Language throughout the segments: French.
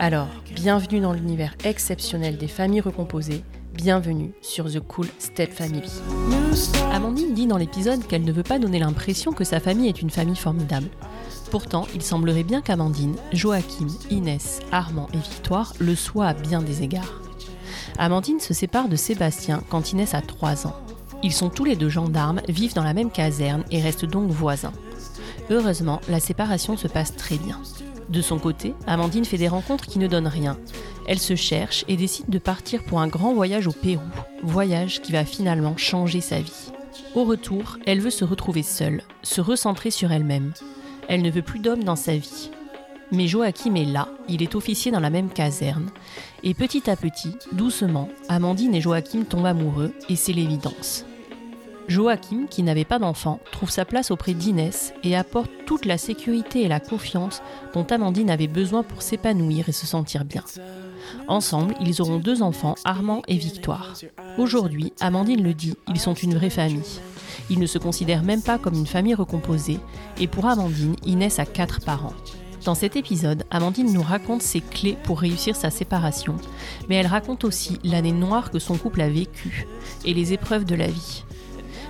Alors, bienvenue dans l'univers exceptionnel des familles recomposées, bienvenue sur The Cool Step Family. Amandine dit dans l'épisode qu'elle ne veut pas donner l'impression que sa famille est une famille formidable. Pourtant, il semblerait bien qu'Amandine, Joachim, Inès, Armand et Victoire le soient à bien des égards. Amandine se sépare de Sébastien quand Inès a 3 ans. Ils sont tous les deux gendarmes, vivent dans la même caserne et restent donc voisins. Heureusement, la séparation se passe très bien. De son côté, Amandine fait des rencontres qui ne donnent rien. Elle se cherche et décide de partir pour un grand voyage au Pérou, voyage qui va finalement changer sa vie. Au retour, elle veut se retrouver seule, se recentrer sur elle-même. Elle ne veut plus d'homme dans sa vie. Mais Joachim est là, il est officier dans la même caserne, et petit à petit, doucement, Amandine et Joachim tombent amoureux, et c'est l'évidence. Joachim, qui n'avait pas d'enfant, trouve sa place auprès d'Inès et apporte toute la sécurité et la confiance dont Amandine avait besoin pour s'épanouir et se sentir bien. Ensemble, ils auront deux enfants, Armand et Victoire. Aujourd'hui, Amandine le dit, ils sont une vraie famille. Ils ne se considèrent même pas comme une famille recomposée, et pour Amandine, Inès a quatre parents. Dans cet épisode, Amandine nous raconte ses clés pour réussir sa séparation, mais elle raconte aussi l'année noire que son couple a vécue et les épreuves de la vie.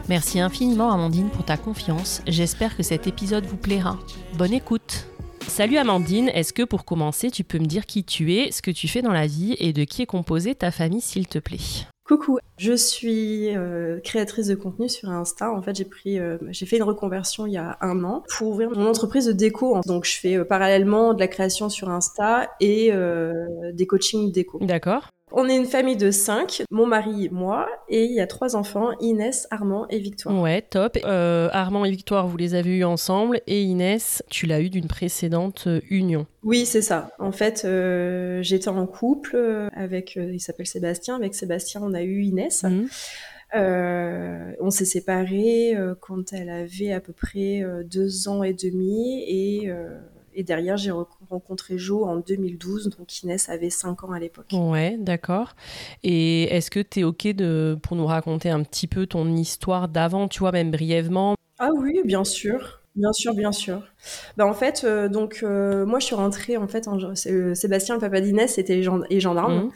Merci infiniment Amandine pour ta confiance. J'espère que cet épisode vous plaira. Bonne écoute. Salut Amandine, est-ce que pour commencer tu peux me dire qui tu es, ce que tu fais dans la vie et de qui est composée ta famille s'il te plaît? Coucou, je suis euh, créatrice de contenu sur Insta. En fait, j'ai pris, euh, j'ai fait une reconversion il y a un an pour ouvrir mon entreprise de déco. Donc, je fais euh, parallèlement de la création sur Insta et des coachings déco. D'accord. On est une famille de cinq, mon mari, moi, et il y a trois enfants, Inès, Armand et Victoire. Ouais, top. Euh, Armand et Victoire, vous les avez eus ensemble, et Inès, tu l'as eu d'une précédente euh, union. Oui, c'est ça. En fait, euh, j'étais en couple avec, il s'appelle Sébastien, avec Sébastien, on a eu Inès. Mhm. on s'est séparés quand elle avait à peu près deux ans et demi, et et derrière, j'ai rencontré Jo en 2012, donc Inès avait 5 ans à l'époque. Ouais, d'accord. Et est-ce que tu es OK de, pour nous raconter un petit peu ton histoire d'avant, tu vois, même brièvement? Ah oui, bien sûr. Bien sûr, bien sûr. Bah en fait, euh, donc euh, moi je suis rentrée en fait, en, euh, Sébastien le papa d'Inès était gendarme. Mmh.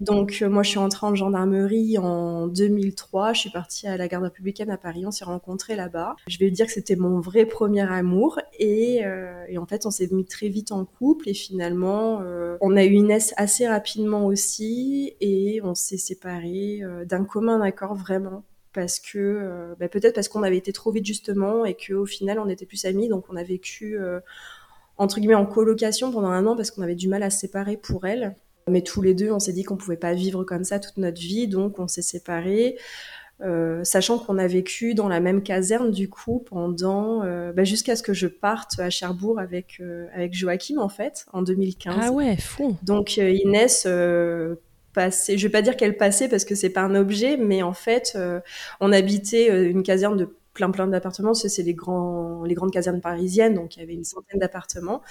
Donc euh, moi je suis entrée en gendarmerie en 2003, je suis partie à la garde républicaine à Paris, on s'est rencontrés là-bas. Je vais dire que c'était mon vrai premier amour et, euh, et en fait on s'est mis très vite en couple et finalement euh, on a eu Inès assez rapidement aussi et on s'est séparés d'un commun accord vraiment parce que bah, peut-être parce qu'on avait été trop vite justement et qu'au final on était plus amis donc on a vécu entre guillemets en colocation pendant un an parce qu'on avait du mal à se séparer pour elle mais tous les deux, on s'est dit qu'on pouvait pas vivre comme ça toute notre vie, donc on s'est séparés. Euh, sachant qu'on a vécu dans la même caserne du coup pendant euh, bah, jusqu'à ce que je parte à Cherbourg avec euh, avec Joachim en fait en 2015. Ah ouais, fou. Donc Inès passait, je vais pas dire qu'elle passait parce que c'est pas un objet, mais en fait on habitait une caserne de plein plein d'appartements. C'est les les grandes casernes parisiennes, donc il y avait une centaine d'appartements.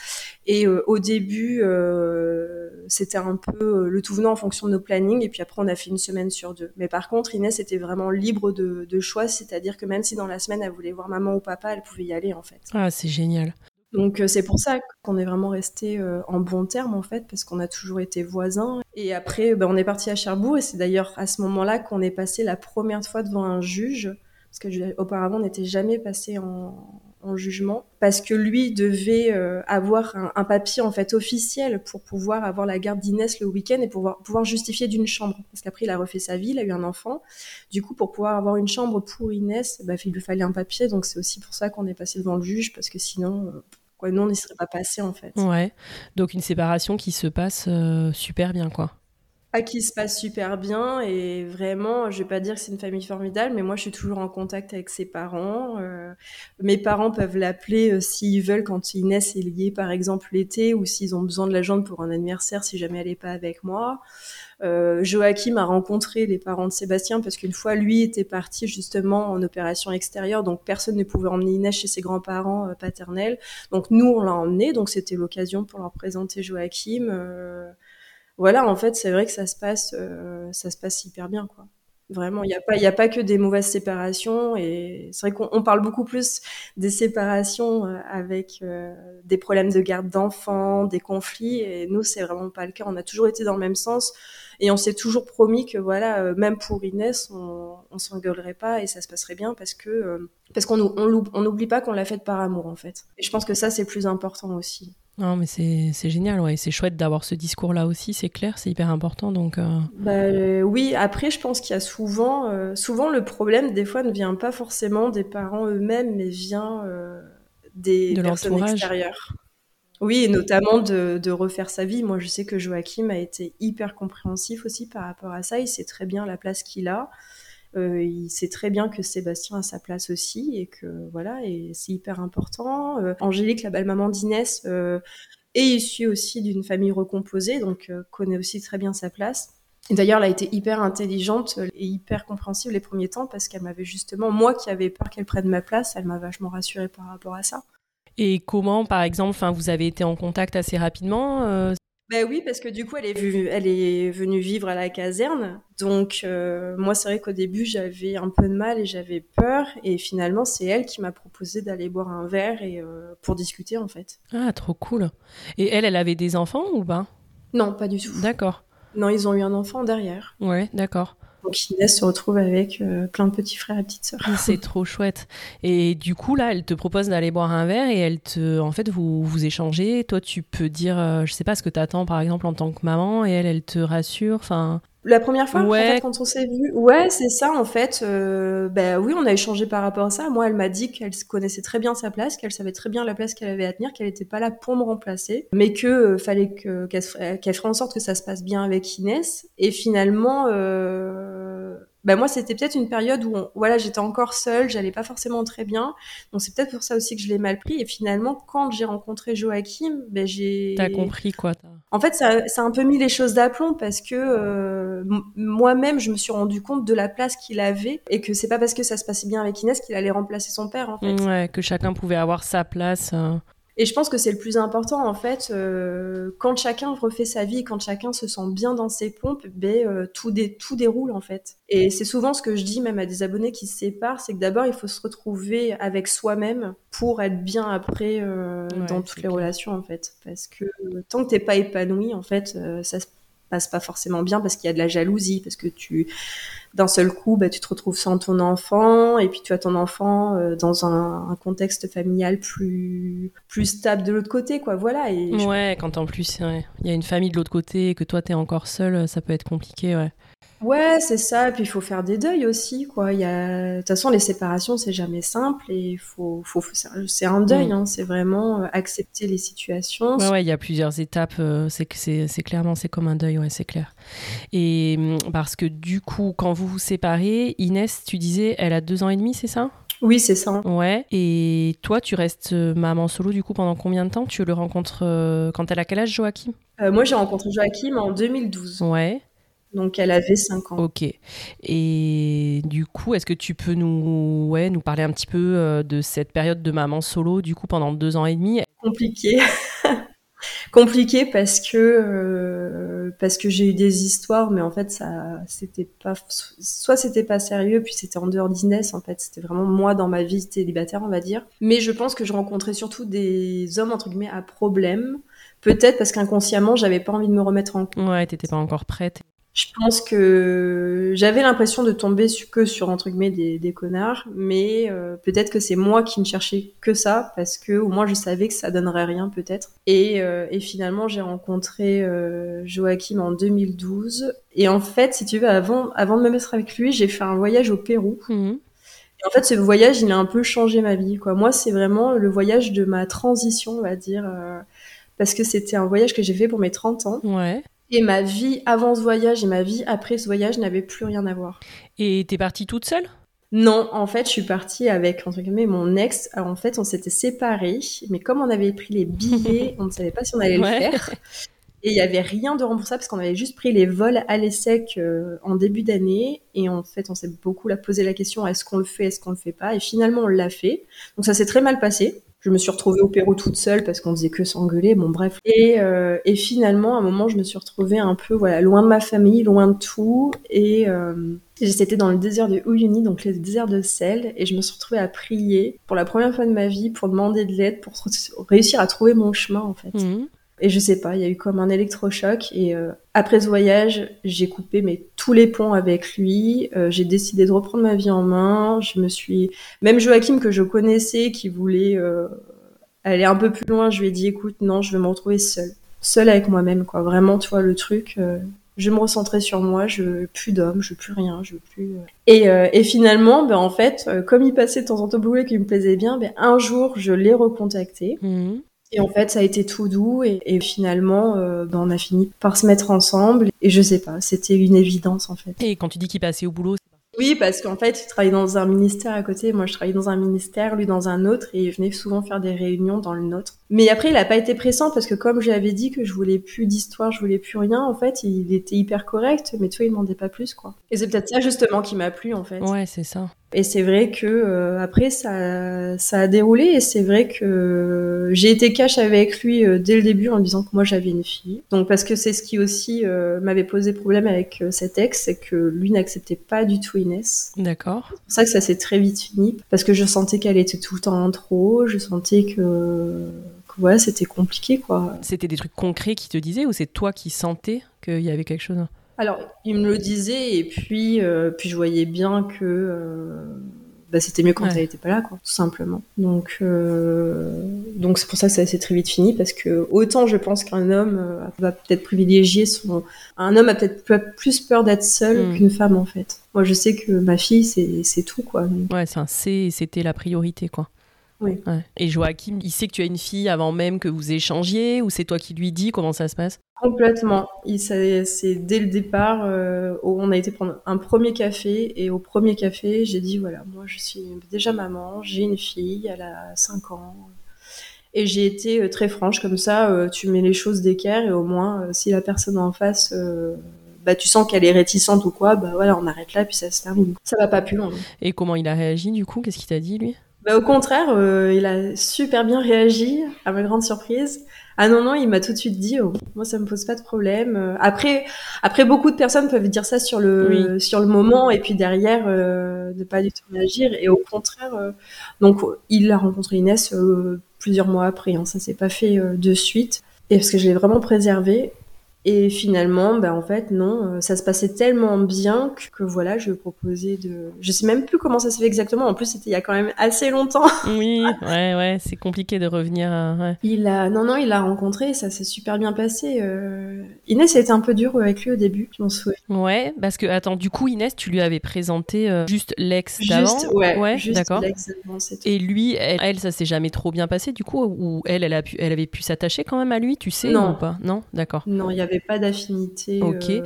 Et euh, au début, euh, c'était un peu le tout venant en fonction de nos plannings. Et puis après, on a fait une semaine sur deux. Mais par contre, Inès était vraiment libre de, de choix, c'est-à-dire que même si dans la semaine elle voulait voir maman ou papa, elle pouvait y aller en fait. Ah, c'est génial. Donc c'est pour ça qu'on est vraiment resté en bon terme en fait, parce qu'on a toujours été voisins. Et après, ben, on est parti à Cherbourg et c'est d'ailleurs à ce moment-là qu'on est passé la première fois devant un juge, parce que auparavant on n'était jamais passé en, en jugement parce que lui devait euh, avoir un, papier en fait officiel pour pouvoir avoir la garde d'Inès le week-end et pouvoir pouvoir justifier d'une chambre parce qu'après il a refait sa vie, il a eu un enfant. Du coup pour pouvoir avoir une chambre pour Inès, bah, il lui fallait un papier donc c'est aussi pour ça qu'on est passé devant le juge parce que sinon euh, quoi, nous on n'y serait pas passé en fait? Ouais. Donc une séparation qui se passe euh, super bien quoi qui se passe super bien et vraiment, je vais pas dire que c'est une famille formidable, mais moi je suis toujours en contact avec ses parents. Euh, mes parents peuvent l'appeler euh, s'ils veulent quand Inès est liée par exemple l'été ou s'ils ont besoin de la jambe pour un anniversaire si jamais elle est pas avec moi. Euh, Joachim a rencontré les parents de Sébastien parce qu'une fois lui était parti justement en opération extérieure, donc personne ne pouvait emmener Inès chez ses grands-parents euh, paternels. Donc nous on l'a emmené, donc c'était l'occasion pour leur présenter Joachim voilà, en fait, c'est vrai que ça se passe, euh, ça se passe hyper bien, quoi. Vraiment, il n'y a pas, il a pas que des mauvaises séparations et c'est vrai qu'on parle beaucoup plus des séparations euh, avec euh, des problèmes de garde d'enfants, des conflits et nous c'est vraiment pas le cas. On a toujours été dans le même sens et on s'est toujours promis que voilà, même pour Inès, on, on s'engueulerait pas et ça se passerait bien parce que parce qu'on on n'oublie pas qu'on l'a fait par amour en fait. Et je pense que ça c'est plus important aussi. Non, mais c'est génial, ouais. C'est chouette d'avoir ce discours-là aussi, c'est clair, c'est hyper important. Donc, euh. bah, euh, oui, après, je pense qu'il y a souvent, euh, souvent le problème, des fois, ne vient pas forcément des parents eux-mêmes, mais vient des de personnes extérieures. Oui, et notamment de, de, refaire sa vie. Moi, je sais que Joachim a été hyper compréhensif aussi par rapport à ça. Il sait très bien la place qu'il a. Euh, il sait très bien que Sébastien a sa place aussi et que voilà, et c'est hyper important. Euh, Angélique, la belle maman d'Inès, euh, est issue aussi d'une famille recomposée, donc connaît aussi très bien sa place. D'ailleurs, elle a été hyper intelligente et hyper compréhensive les premiers temps parce qu'elle m'avait justement, moi qui avais peur qu'elle prenne ma place, elle m'a vachement rassurée par rapport à ça. Et comment, par exemple, vous avez été en contact assez rapidement ben oui, parce que du coup, elle est, elle est venue vivre à la caserne. Donc, euh, moi, c'est vrai qu'au début, j'avais un peu de mal et j'avais peur. Et finalement, c'est elle qui m'a proposé d'aller boire un verre et euh, pour discuter, en fait. Ah, trop cool. Et elle, elle avait des enfants ou pas? Non, pas du tout. D'accord. Non, ils ont eu un enfant derrière. Ouais, d'accord. Donc Inès se retrouve avec euh, plein de petits frères et petites sœurs. Ah, c'est trop chouette. Et du coup, là, elle te propose d'aller boire un verre et elle te, en fait, vous vous échangez. Toi, tu peux dire, euh, je sais pas ce que tu attends, par exemple, en tant que maman, et elle, elle te rassure. Enfin, la première fois, ouais. quand on s'est vu, ouais, c'est ça en fait. Euh, ben oui, on a échangé par rapport à ça. Moi, elle m'a dit qu'elle connaissait très bien sa place, qu'elle savait très bien la place qu'elle avait à tenir, qu'elle n'était pas là pour me remplacer, mais que euh, fallait que qu'elle ferait en sorte que ça se passe bien avec Inès. Et finalement, euh, ben moi c'était peut-être une période où voilà j'étais encore seule, j'allais pas forcément très bien, donc c'est peut-être pour ça aussi que je l'ai mal pris. Et finalement quand j'ai rencontré Joachim, ben j'ai t'as compris quoi En fait ça, ça a un peu mis les choses d'aplomb parce que euh, moi-même je me suis rendu compte de la place qu'il avait et que c'est pas parce que ça se passait bien avec Inès qu'il allait remplacer son père en fait. Ouais, que chacun pouvait avoir sa place. Euh. Et je pense que c'est le plus important en fait. Euh, quand chacun refait sa vie, quand chacun se sent bien dans ses pompes, ben, euh, tout, tout déroule en fait. Et c'est souvent ce que je dis même à des abonnés qui se séparent, c'est que d'abord il faut se retrouver avec soi-même pour être bien après euh, dans toutes les relations en fait. Parce que tant que t'es pas épanoui en fait, ça se passe pas forcément bien parce qu'il y a de la jalousie, parce que tu d'un seul coup, bah, tu te retrouves sans ton enfant, et puis tu as ton enfant euh, dans un, contexte familial plus plus stable de l'autre côté, quoi. Voilà. Et ouais, quand en plus il y a une famille de l'autre côté et que toi tu es encore seul, ça peut être compliqué, ouais. Ouais, c'est ça. Et puis il faut faire des deuils aussi, quoi. Il y a... De toute façon, les séparations, c'est jamais simple et faut, faut... c'est un deuil. Mm. Hein. C'est vraiment euh, accepter les situations. Ouais, ouais, il y a plusieurs étapes. Euh, c'est c'est clairement, c'est comme un deuil, ouais, c'est clair. Et mm, parce que du coup, quand vous vous séparez, Inès, tu disais, elle a deux ans et demi, c'est ça? Oui, c'est ça. Ouais. Et toi, tu restes euh, maman solo du coup pendant combien de temps? Tu le rencontres quand elle a quel âge, Joachim? Moi, j'ai rencontré Joachim en 2012. Ouais. Donc elle avait 5 ans. Ok. Et du coup, est-ce que tu peux nous, ouais, nous parler un petit peu euh, de cette période de maman solo, du coup, pendant deux ans et demi? Compliqué. compliqué parce que euh, parce que j'ai eu des histoires, mais en fait ça c'était pas soit c'était pas sérieux, puis c'était en dehors d'Inès en fait, c'était vraiment moi dans ma vie célibataire on va dire. Mais je pense que je rencontrais surtout des hommes entre guillemets à problème. Peut-être parce qu'inconsciemment j'avais pas envie de me remettre en Ouais, t'étais pas encore prête. Je pense que j'avais l'impression de tomber que sur entre guillemets des, des connards, mais euh, peut-être que c'est moi qui ne cherchais que ça parce que au moins je savais que ça donnerait rien peut-être. Et, euh, et finalement j'ai rencontré euh, Joachim en 2012 et en fait si tu veux avant avant de me mettre avec lui j'ai fait un voyage au Pérou. Mhm. Et en fait ce voyage il a un peu changé ma vie quoi. Moi c'est vraiment le voyage de ma transition on va dire parce que c'était un voyage que j'ai fait pour mes 30 ans. Ouais. Et ma vie avant ce voyage et ma vie après ce voyage n'avaient plus rien à voir. Et t'es partie toute seule? Non, en fait, je suis partie avec entre guillemets mon ex. Alors, en fait, on s'était séparés, mais comme on avait pris les billets, on ne savait pas si on allait Ouais. le faire. Et il y avait rien de remboursable parce qu'on avait juste pris les vols à l'ESSEC euh, en début d'année. Et en fait, on s'est beaucoup posé la question est-ce qu'on le fait, est-ce qu'on le fait pas? Et finalement, on l'a fait. Donc ça s'est très mal passé. Je me suis retrouvée au Pérou toute seule parce qu'on faisait que s'engueuler. Bon, bref. Et, euh, et finalement, à un moment, je me suis retrouvée un peu, voilà, loin de ma famille, loin de tout. Et euh, c'était dans le désert de Uyuni, donc le désert de sel. Et je me suis retrouvée à prier pour la première fois de ma vie, pour demander de l'aide, pour réussir à trouver mon chemin, en fait. Mhm. Et je sais pas, il y a eu comme un électrochoc. Et euh, après ce voyage, j'ai coupé mais tous les ponts avec lui. Euh, j'ai décidé de reprendre ma vie en main. Je me suis, même Joachim que je connaissais, qui voulait euh, aller un peu plus loin, je lui ai dit écoute, non, je vais me retrouver seule, seule avec moi-même, quoi. Vraiment, tu vois le truc. euh, je me recentrer sur moi, je plus d'hommes, je plus rien, je plus. euh. Et, euh, et finalement, ben en fait, comme il passait de temps en temps boulot et qu'il me plaisait bien, ben un jour, je l'ai recontacté. Mhm. Et en fait, ça a été tout doux et, et finalement, euh, ben, on a fini par se mettre ensemble. Et je sais pas, c'était une évidence en fait. Et quand tu dis qu'il passait au boulot, Oui, parce qu'en fait, il travaillait dans un ministère à côté. Moi, je travaillais dans un ministère, lui dans un autre, et il venait souvent faire des réunions dans le nôtre. Mais après, il a pas été pressant parce que comme j'avais dit que je voulais plus d'histoire, je voulais plus rien, en fait, il était hyper correct, mais tu vois, il demandait pas plus, quoi. Et c'est peut-être ça justement qui m'a plu, en fait. ouais, c'est ça. Et c'est vrai que euh, après ça, ça a déroulé et c'est vrai que j'ai été cash avec lui euh, dès le début en disant que moi j'avais une fille. Donc parce que c'est ce qui aussi euh, m'avait posé problème avec euh, cet ex, c'est que lui n'acceptait pas du tout Inès. D'accord. C'est pour ça que ça s'est très vite fini parce que je sentais qu'elle était tout le temps en trop, je sentais que, voilà, c'était compliqué quoi. C'était des trucs concrets qui te disaient ou c'est toi qui sentais qu'il y avait quelque chose? Alors, il me le disait et puis, euh, puis je voyais bien que euh, bah, c'était mieux quand Ouais. elle était pas là, quoi, tout simplement. Donc, euh, donc c'est pour ça que ça s'est très vite fini parce que autant je pense qu'un homme va peut-être privilégier son, un homme a peut-être peu- plus peur d'être seul Mm. qu'une femme en fait. Moi, je sais que ma fille, c'est c'est tout quoi. Donc, Ouais, c'est un C, c'était la priorité, quoi. Oui. Ouais. Et Joachim, il sait que tu as une fille avant même que vous échangiez ou c'est toi qui lui dis comment ça se passe? Complètement. C'est dès le départ, euh, où on a été prendre un premier café et au premier café, j'ai dit voilà, moi je suis déjà maman, j'ai une fille, elle a 5 ans. Et j'ai été euh, très franche comme ça, euh, tu mets les choses d'équerre et au moins euh, si la personne en face bah tu sens qu'elle est réticente ou quoi, bah voilà, on arrête là puis ça se termine. Ça va pas plus loin. Et comment il a réagi du coup? Qu'est-ce qu'il t'a dit lui? Bah, au contraire, euh, il a super bien réagi, à ma grande surprise. Ah non, non, il m'a tout de suite dit, oh, moi ça me pose pas de problème. Euh, Après, après beaucoup de personnes peuvent dire ça sur le, sur le moment et puis derrière euh, ne pas du tout réagir. Et au contraire, euh, donc il a rencontré Inès euh, plusieurs mois après, hein, ça s'est pas fait euh, de suite. Et parce que je l'ai vraiment préservé. Et finalement, bah en fait, non, euh, ça se passait tellement bien que, que voilà, je proposé de. Je sais même plus comment ça s'est fait exactement. En plus, c'était il y a quand même assez longtemps. Oui, ouais, ouais, c'est compliqué de revenir. à- ouais. Il a, non, non, il l'a rencontré, ça s'est super bien passé. Euh... Inès a été un peu dure avec lui au début, je m'en souviens. Ouais, parce que attends, du coup Inès, tu lui avais présenté euh, juste l'ex d'avant? Juste, ouais, juste d'accord. Et lui, elle, elle, ça s'est jamais trop bien passé du coup ou elle, elle a pu, elle avait pu s'attacher quand même à lui, tu sais Non. ou pas? Non, d'accord. Non, il n'y avait pas d'affinité. Ok. euh,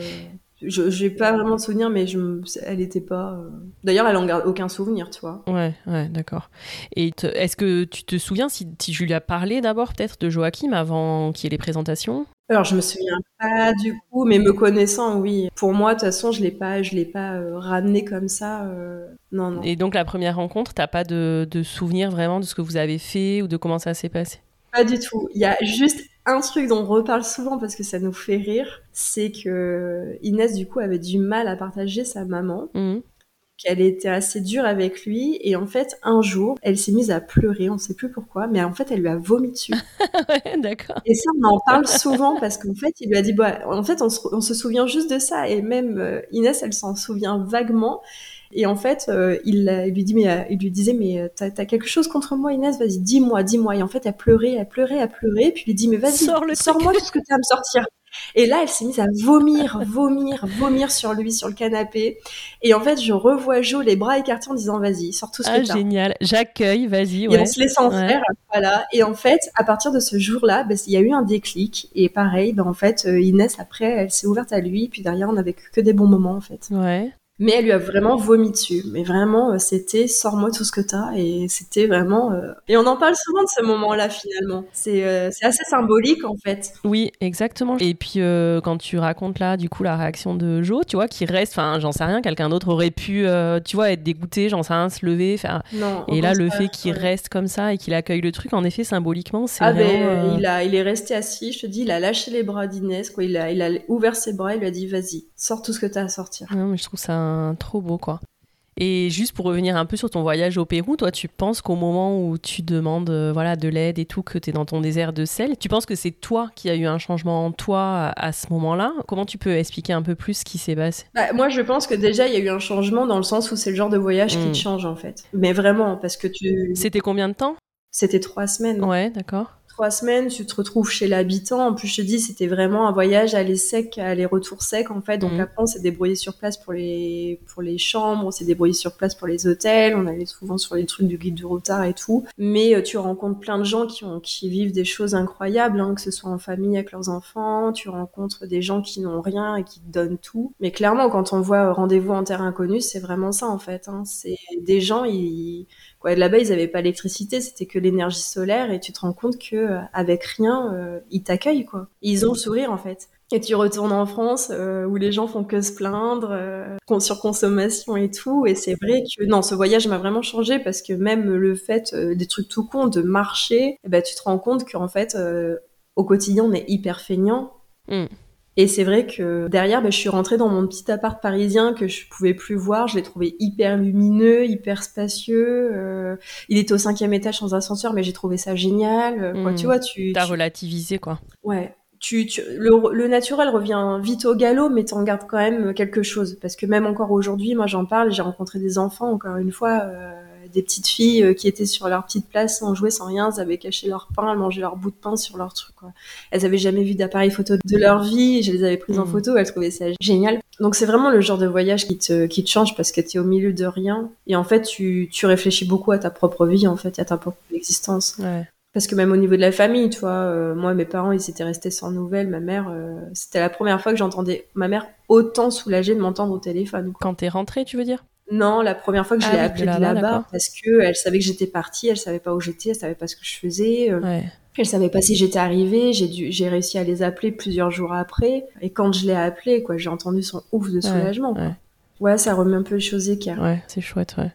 Je j'ai pas vraiment de souvenir, mais je, me- elle était pas. euh, D'ailleurs, elle en garde aucun souvenir, tu vois. Ouais, ouais, d'accord. Et te- est-ce que tu te souviens si, si je lui ai parlé d'abord peut-être de Joachim avant qu'il y ait les présentations? Alors, je me souviens pas du coup, mais me connaissant, oui. Pour moi, de toute façon, je l'ai pas, je l'ai pas euh, ramené comme ça. euh, Non, non. Et donc la première rencontre, t'as pas de, de souvenir vraiment de ce que vous avez fait ou de comment ça s'est passé? Pas du tout. Il y a juste un truc dont on reparle souvent parce que ça nous fait rire, c'est que Inès du coup avait du mal à partager sa maman. Mmh qu'elle était assez dure avec lui et en fait un jour elle s'est mise à pleurer on sait plus pourquoi mais en fait elle lui a vomi dessus. Ouais, d'accord. Et ça on en parle souvent parce qu'en fait il lui a dit bah en fait on se, souvient juste de ça. Et même euh, Inès elle s'en souvient vaguement et en fait, euh, il, lui dit, mais, euh, il lui disait, mais t'as as quelque chose contre moi, Inès Vas-y, dis-moi, dis-moi. Et en fait, elle pleurait, elle pleurait, elle pleurait. Puis il lui dit, mais vas-y, sors-moi tout ce que tu as à me sortir. Et là, elle s'est mise à vomir, vomir, vomir sur lui, sur le canapé. Et en fait, je revois Jo les bras écartés en disant vas-y, sors tout ce ah, que t'as. génial, j'accueille, vas-y. Ouais. Et on se laisse en faire, voilà. Et en fait, à partir de ce jour-là, bah, il y a eu un déclic. Et pareil, bah, en fait, euh, Inès, après, elle s'est ouverte à lui. Puis derrière, on n'avait que des bons moments, en fait. Ouais. Mais elle lui a vraiment vomi dessus. Mais vraiment, euh, c'était sors-moi tout ce que t'as. Et c'était vraiment. Euh, et on en parle souvent de ce moment-là finalement. C'est euh, assez symbolique en fait. Oui, exactement. Et puis quand tu racontes là, du coup, la réaction de Jo, tu vois, qui reste. Enfin, j'en sais rien. Quelqu'un d'autre aurait pu, tu vois, être dégoûté, j'en sais rien, se lever, faire. Non, et là, le fait qu'il reste comme ça et qu'il accueille le truc, en effet, symboliquement, c'est. Ah ben, il a, il est resté assis. Je te dis, il a lâché les bras d'Inès. Quoi, il a, il a ouvert ses bras. Il lui a dit, vas-y, sors tout ce que t'as à sortir. Non, mais je trouve ça trop beau, quoi. Et juste pour revenir un peu sur ton voyage au Pérou, toi, tu penses qu'au moment où tu demandes euh, voilà, de l'aide et tout, que tu es dans ton désert de sel, tu penses que c'est toi qui as eu un changement en toi à, ce moment-là? Comment tu peux expliquer un peu plus ce qui s'est passé? Bah, Moi, je pense que déjà, il y a eu un changement dans le sens où c'est le genre de voyage qui te hmm. change, en fait. Mais vraiment, parce que tu... C'était combien de temps? C'était trois semaines. Ouais, d'accord trois semaines, tu te retrouves chez l'habitant. En plus, je te dis, c'était vraiment un voyage aller sec, aller-retour sec, en fait. Donc mhm. après, on s'est débrouillé sur place pour les, pour les chambres, on s'est débrouillé sur place pour les hôtels, on allait souvent sur les trucs du guide du retard et tout. Mais euh, tu rencontres plein de gens qui ont, qui vivent des choses incroyables, hein, que ce soit en famille avec leurs enfants, tu rencontres des gens qui n'ont rien et qui te donnent tout. Mais clairement, quand on voit Rendez-vous en terre inconnue, c'est vraiment ça, en fait. Hein. C'est des gens, ils, là-bas, ils n'avaient pas l'électricité, c'était que l'énergie solaire, et tu te rends compte que euh, avec rien, euh, ils t'accueillent, quoi. ils ont le sourire, en fait. Et tu retournes en France euh, où les gens font que se plaindre, euh, sur consommation et tout. Et c'est vrai que non, ce voyage m'a vraiment changé parce que même le fait des trucs tout con, de marcher, eh ben, tu te rends compte qu'en fait, au quotidien, on est hyper feignant. Mm. Et c'est vrai que derrière, bah, je suis rentrée dans mon petit appart parisien que je pouvais plus voir. Je l'ai trouvé hyper lumineux, hyper spacieux. Euh, il était au cinquième étage sans ascenseur, mais j'ai trouvé ça génial. Euh, quoi, hmm. tu vois, tu t'as relativisé quoi. Ouais. Tu, tu le, le, naturel revient vite au galop, mais t'en gardes quand même quelque chose. Parce que même encore aujourd'hui, moi j'en parle, j'ai rencontré des enfants, encore une fois, euh, des petites filles euh, qui étaient sur leur petite place sans jouer, sans rien. Elles avaient caché leur pain, elles mangeaient leur bout de pain sur leur truc. Quoi. Elles avaient jamais vu d'appareil photo de leur vie. Je les avais prises en mm. photo. Elles trouvaient ça génial. Donc c'est vraiment le genre de voyage qui te, qui te change parce que tu es au milieu de rien. Et en fait, tu, tu réfléchis beaucoup à ta propre vie, en fait, à ta propre existence. Parce que même au niveau de la famille, tu vois, euh, moi, mes parents, ils étaient restés sans nouvelles. Ma mère, euh, c'était la première fois que j'entendais ma mère autant soulagée de m'entendre au téléphone. Quand t'es rentrée, tu veux dire? Non, la première fois que je l'ai ah appelée de là-bas, parce que elle savait que j'étais partie, elle savait pas où j'étais, elle savait pas ce que je faisais. Euh, ouais. Elle savait pas si j'étais arrivée. J'ai dû, j'ai réussi à les appeler plusieurs jours après. Et quand je l'ai appelée, quoi, j'ai entendu son ouf de soulagement. Ouais, ça remet un peu les choses équerres. Ouais, c'est chouette, ouais.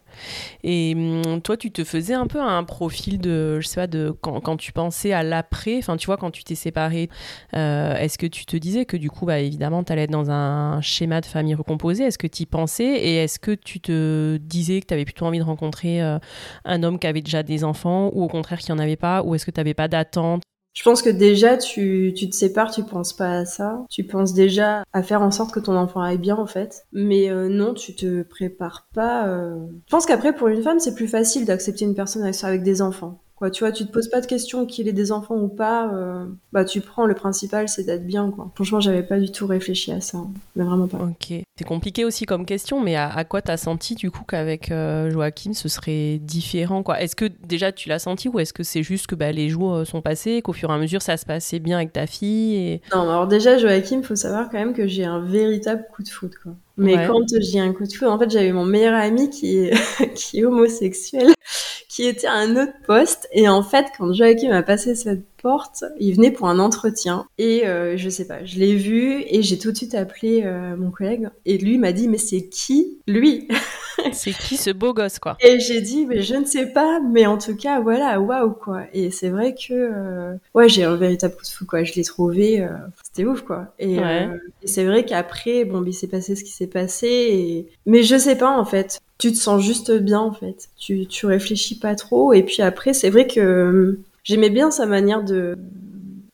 Et hum, toi, tu te faisais un peu un profil de, je sais pas, de quand, quand tu pensais à l'après, enfin, tu vois, quand tu t'es séparé, euh, est-ce que tu te disais que du coup, bah, évidemment, tu allais être dans un schéma de famille recomposée Est-ce que tu y pensais? Et est-ce que tu te disais que tu avais plutôt envie de rencontrer euh, un homme qui avait déjà des enfants ou au contraire qui en avait pas? Ou est-ce que tu n'avais pas d'attente? Je pense que déjà, tu, tu te sépares, tu penses pas à ça. Tu penses déjà à faire en sorte que ton enfant aille bien, en fait. Mais euh, non, tu te prépares pas. Euh. Je pense qu'après, pour une femme, c'est plus facile d'accepter une personne avec des enfants tu vois, tu te poses pas de questions qu'il ait des enfants ou pas. Euh, bah, tu prends le principal, c'est d'être bien, quoi. Franchement, j'avais pas du tout réfléchi à ça, hein. mais vraiment pas. Ok. C'est compliqué aussi comme question, mais à, quoi t'as senti du coup qu'avec euh, Joachim, ce serait différent, quoi? Est-ce que déjà tu l'as senti ou est-ce que c'est juste que bah, les jours euh, sont passés, qu'au fur et à mesure ça se passait bien avec ta fille et... Non, alors déjà Joachim, faut savoir quand même que j'ai un véritable coup de foot, quoi. Mais quand j'ai un coup de foot, en fait, j'avais mon meilleur ami qui est, qui est homosexuel, qui était à un autre poste. Et en fait, quand Joachim a passé cette porte. Il venait pour un entretien et euh, je sais pas, je l'ai vu et j'ai tout de suite appelé euh, mon collègue et lui m'a dit mais c'est qui lui? C'est qui ce beau gosse quoi? Et j'ai dit mais je ne sais pas, mais en tout cas voilà, waouh quoi. Et c'est vrai que euh, ouais j'ai un véritable coup de fou quoi. Je l'ai trouvé, c'était ouf quoi. Et, et c'est vrai qu'après bon il s'est passé ce qui s'est passé, et... mais je sais pas en fait tu te sens juste bien en fait. Tu, tu réfléchis pas trop. Et puis après, c'est vrai que j'aimais bien sa manière de,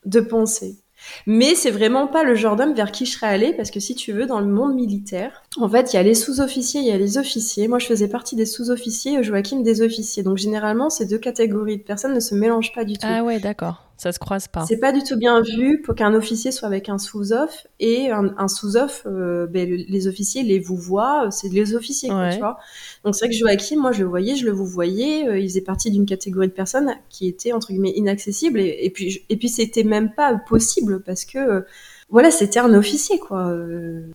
de penser. Mais c'est vraiment pas le genre d'homme vers qui je serais allée parce que si tu veux, dans le monde militaire, en fait, il y a les sous-officiers, il y a les officiers. Moi, je faisais partie des sous-officiers, Joachim des officiers. Donc généralement, ces deux catégories de personnes ne se mélangent pas du tout. Ah ouais, d'accord. Ça se croise pas. C'est pas du tout bien vu pour qu'un officier soit avec un sous-off et un, sous-off, euh, ben, les officiers les vous voient, c'est les officiers, quoi, tu vois. Donc c'est vrai que Joachim, moi je le voyais, je le vous voyais, euh, il faisait partie d'une catégorie de personnes qui était entre guillemets inaccessible et, et puis et puis c'était même pas possible parce que euh, voilà, c'était un officier, quoi.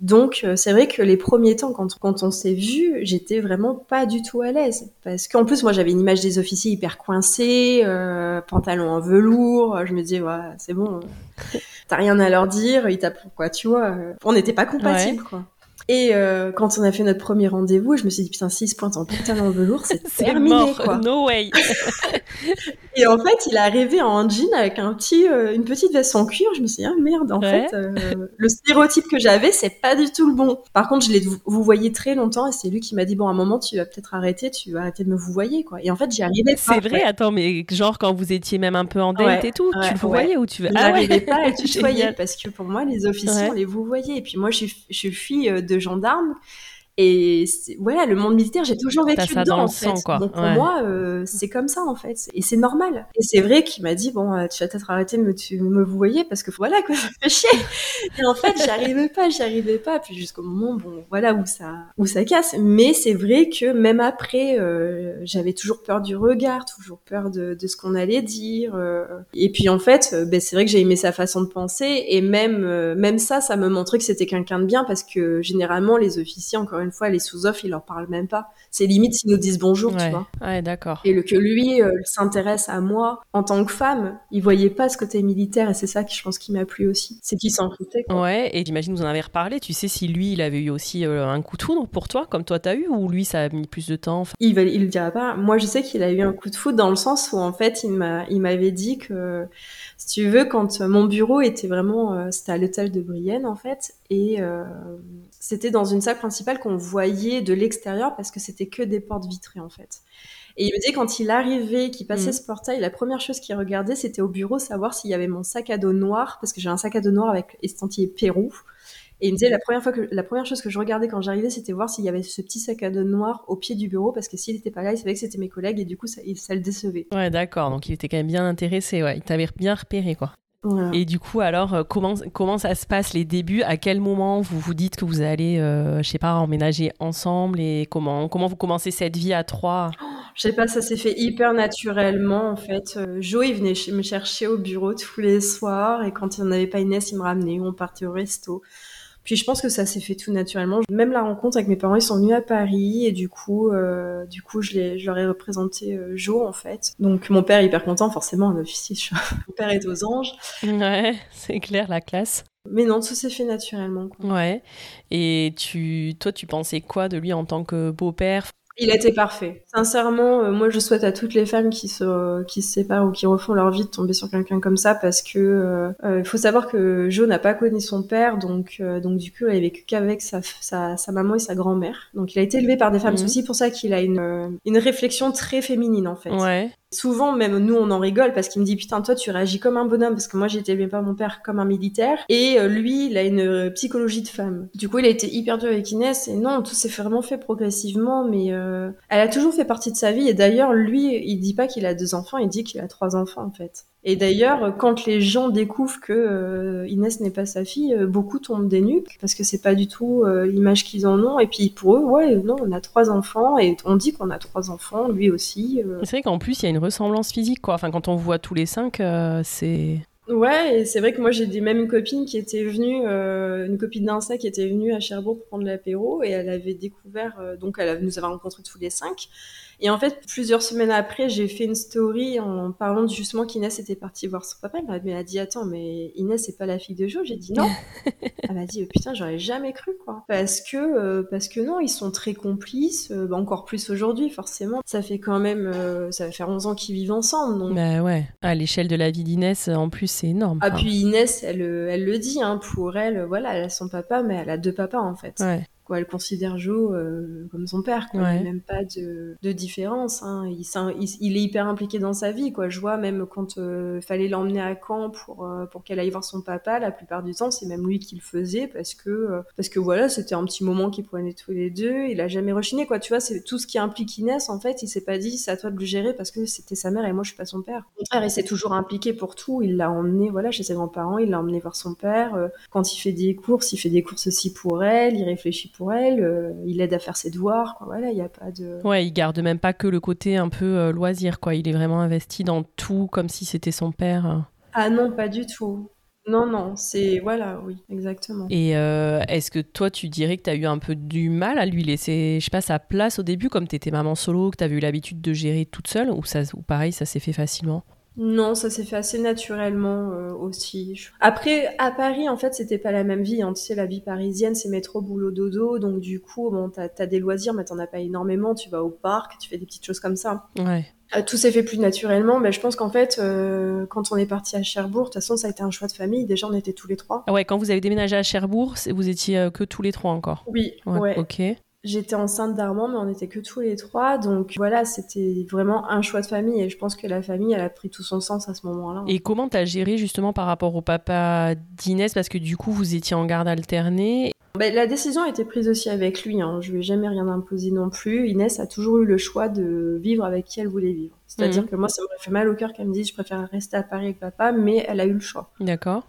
Donc, c'est vrai que les premiers temps, quand, quand on s'est vu, j'étais vraiment pas du tout à l'aise. Parce qu'en plus, moi, j'avais une image des officiers hyper coincés, euh, pantalon en velours. Je me disais, ouais, c'est bon, t'as rien à leur dire, ils tapent quoi, tu vois. On n'était pas compatibles, quoi. Et euh, quand on a fait notre premier rendez-vous, je me suis dit putain, s'il se pointe en pantalon en velours, c'est terminé mort. quoi. No way. et en fait, il est arrivé en jean avec un petit, euh, une petite veste en cuir. Je me suis dit ah merde, en fait, euh, le stéréotype que j'avais, c'est pas du tout le bon. Par contre, je l'ai vous voyez très longtemps et c'est lui qui m'a dit bon, à un moment, tu vas peut-être arrêter, tu vas arrêter de me vous voyer quoi. Et en fait, j'y arrivais pas. C'est vrai, attends, mais genre quand vous étiez même un peu en date et tout, tu vous voyais ou tu J'arrivais pas à tutoyer parce que pour moi, les officiers, on les vous voyez. Et puis moi, je suis, je suis fille de gendarme. Et voilà, le monde militaire, j'ai toujours vécu dedans, en fait. quoi. Donc pour moi, euh, c'est comme ça, en fait. Et c'est normal. Et c'est vrai qu'il m'a dit, bon, euh, tu vas peut-être arrêter de me, tu, me voyer parce que voilà, quoi, ça fait chier. Et en fait, j'arrivais pas, j'arrivais pas. Puis jusqu'au moment, bon, voilà, où ça, où ça casse. Mais c'est vrai que même après, euh, j'avais toujours peur du regard, toujours peur de, de ce qu'on allait dire. Et puis en fait, ben, c'est vrai que j'ai aimé sa façon de penser. Et même, même ça, ça me montrait que c'était quelqu'un de bien parce que généralement, les officiers, encore une fois, les sous-offres, ils leur parlent même pas. C'est limite s'ils nous disent bonjour, tu vois. Ouais, d'accord. Et le que lui euh, s'intéresse à moi en tant que femme, il voyait pas ce côté militaire et c'est ça qui, je pense, qui m'a plu aussi. C'est qu'il s'en foutait. Ouais, et j'imagine vous en avez reparlé. Tu sais si lui, il avait eu aussi euh, un coup de foudre pour toi, comme toi t'as eu, ou lui, ça a mis plus de temps Il, il le dira pas. Moi, je sais qu'il a eu un coup de foudre dans le sens où, en fait, il m'a, il m'avait dit que si tu veux, quand mon bureau était vraiment, euh, c'était à l'hôtel de Brienne en fait, et euh, c'était dans une salle principale qu'on voyait de l'extérieur parce que c'était que des portes vitrées en fait. Et il me dit quand il arrivait, qu'il passait mmh. ce portail, la première chose qu'il regardait, c'était au bureau savoir s'il y avait mon sac à dos noir, parce que j'ai un sac à dos noir avec estampillé Pérou. Et il me disait la première fois que la première chose que je regardais quand j'arrivais, c'était voir s'il y avait ce petit sac à dos noir au pied du bureau parce que s'il n'était pas là, il savait que c'était mes collègues et du coup ça, ça le décevait. Ouais, d'accord. Donc il était quand même bien intéressé. Ouais, il t'avait bien repéré quoi. Et du coup, alors, euh, comment, comment ça se passe les débuts? À quel moment vous vous dites que vous allez, euh, je sais pas, emménager ensemble Et comment, comment vous commencez cette vie à trois? Je sais pas, ça s'est fait hyper naturellement en fait. Euh, Joe, il venait me chercher au bureau tous les soirs et quand il n'y en avait pas Inès, il me ramenait. On partait au resto. Puis je pense que ça s'est fait tout naturellement. Même la rencontre avec mes parents, ils sont venus à Paris et du coup, euh, du coup, je, je leur ai représenté euh, Jo en fait. Donc mon père est hyper content, forcément, un officier. mon père est aux anges. Ouais, c'est clair la classe. Mais non, tout s'est fait naturellement. Quoi. Ouais. Et tu, toi, tu pensais quoi de lui en tant que beau-père? Il a été parfait. Sincèrement, euh, moi je souhaite à toutes les femmes qui se, qui se séparent ou qui refont leur vie de tomber sur quelqu'un comme ça parce que euh, euh, il faut savoir que Jo n'a pas connu son père, donc, donc du coup il a vécu qu'avec sa, sa, sa, maman et sa grand-mère. Donc il a été élevé par des femmes. C'est mhm. aussi pour ça qu'il a une, une réflexion très féminine en fait. Ouais. Souvent, même nous, on en rigole parce qu'il me dit putain, toi, tu réagis comme un bonhomme parce que moi, été élevé par mon père comme un militaire et euh, lui, il a une euh, psychologie de femme. Du coup, il a été hyper dur avec Inès et non, tout s'est vraiment fait progressivement, mais euh, elle a toujours fait partie de sa vie et d'ailleurs, lui, il dit pas qu'il a deux enfants, il dit qu'il a trois enfants en fait. Et d'ailleurs, quand les gens découvrent que euh, Inès n'est pas sa fille, euh, beaucoup tombent des nuques parce que c'est pas du tout euh, l'image qu'ils en ont. Et puis pour eux, ouais, non, on a trois enfants et on dit qu'on a trois enfants, lui aussi. C'est vrai qu'en plus il y a une ressemblance physique, quoi. Enfin, quand on voit tous les cinq, c'est. Ouais, et c'est vrai que moi j'ai même une copine qui était venue, une copine d'Insta qui était venue à Cherbourg pour prendre l'apéro et elle avait découvert, donc elle nous avait rencontrés tous les cinq Et en fait, plusieurs semaines après, j'ai fait une story en parlant justement qu'Inès était partie voir son papa. Elle m'a dit Attends, mais Inès, c'est pas la fille de Jo? J'ai dit non. Elle m'a dit Putain, j'aurais jamais cru, quoi. Parce que, euh, parce que non, ils sont très complices, euh, bah, encore plus aujourd'hui, forcément. Ça fait quand même, euh, ça va faire 11 ans qu'ils vivent ensemble. Donc... Bah ouais, à l'échelle de la vie d'Inès, en plus, c'est énorme. Ah, puis Inès, elle, elle le dit, hein, pour elle, voilà, elle a son papa, mais elle a deux papas, en fait. Ouais elle considère Joe euh, comme son père. Quoi. Il n'y a même pas de, différence. Hein. Il, est hyper impliqué dans sa vie. Quoi. Je vois même quand il euh, fallait l'emmener à Caen pour, euh, pour qu'elle aille voir son papa, la plupart du temps, c'est même lui qui le faisait parce que, parce que voilà, c'était un petit moment qu'ils prenaient tous les deux. Il a jamais rechigné. Quoi. Tu vois, c'est tout ce qui implique Inès. En fait, il s'est pas dit c'est à toi de le gérer parce que c'était sa mère et moi je suis pas son père. Au contraire, il s'est toujours impliqué pour tout. Il l'a emmené voilà, chez ses grands-parents, il l'a emmené voir son père. quand il fait des courses, il fait des courses aussi pour elle, il réfléchit pour elle, euh, il aide à faire ses devoirs, Voilà, il n'y a pas de. Ouais, il garde même pas que le côté un peu euh, loisir, quoi. Il est vraiment investi dans tout comme si c'était son père. Ah non, pas du tout. Non, non, c'est. Voilà, oui, exactement. Et euh, est-ce que toi, tu dirais que tu as eu un peu du mal à lui laisser, je sais pas, sa place au début, comme tu étais maman solo, que tu avais eu l'habitude de gérer toute seule, ou, ça, ou pareil, ça s'est fait facilement? Non, ça s'est fait assez naturellement euh, aussi. Après, à Paris, en fait, c'était pas la même vie. Hein. Tu sais, la vie parisienne, c'est métro, boulot, dodo. Donc, du coup, bon, t'as as des loisirs, mais t'en as pas énormément. Tu vas au parc, tu fais des petites choses comme ça. Ouais. Euh, tout s'est fait plus naturellement. Mais je pense qu'en fait, euh, quand on est parti à Cherbourg, de toute façon, ça a été un choix de famille. Déjà, on était tous les trois. Ah ouais, quand vous avez déménagé à Cherbourg, vous étiez que tous les trois encore Oui, ouais. Ok. J'étais enceinte d'Armand, mais on était que tous les trois. Donc voilà, c'était vraiment un choix de famille. Et je pense que la famille, elle a pris tout son sens à ce moment-là. Et comment t'as géré justement par rapport au papa d'Inès? Parce que du coup, vous étiez en garde alternée. Ben, la décision a été prise aussi avec lui. Hein. Je lui ai jamais rien imposé non plus. Inès a toujours eu le choix de vivre avec qui elle voulait vivre. C'est-à-dire mhm. que moi, ça m'aurait fait mal au cœur qu'elle me dise je préfère rester à Paris avec papa, mais elle a eu le choix. D'accord.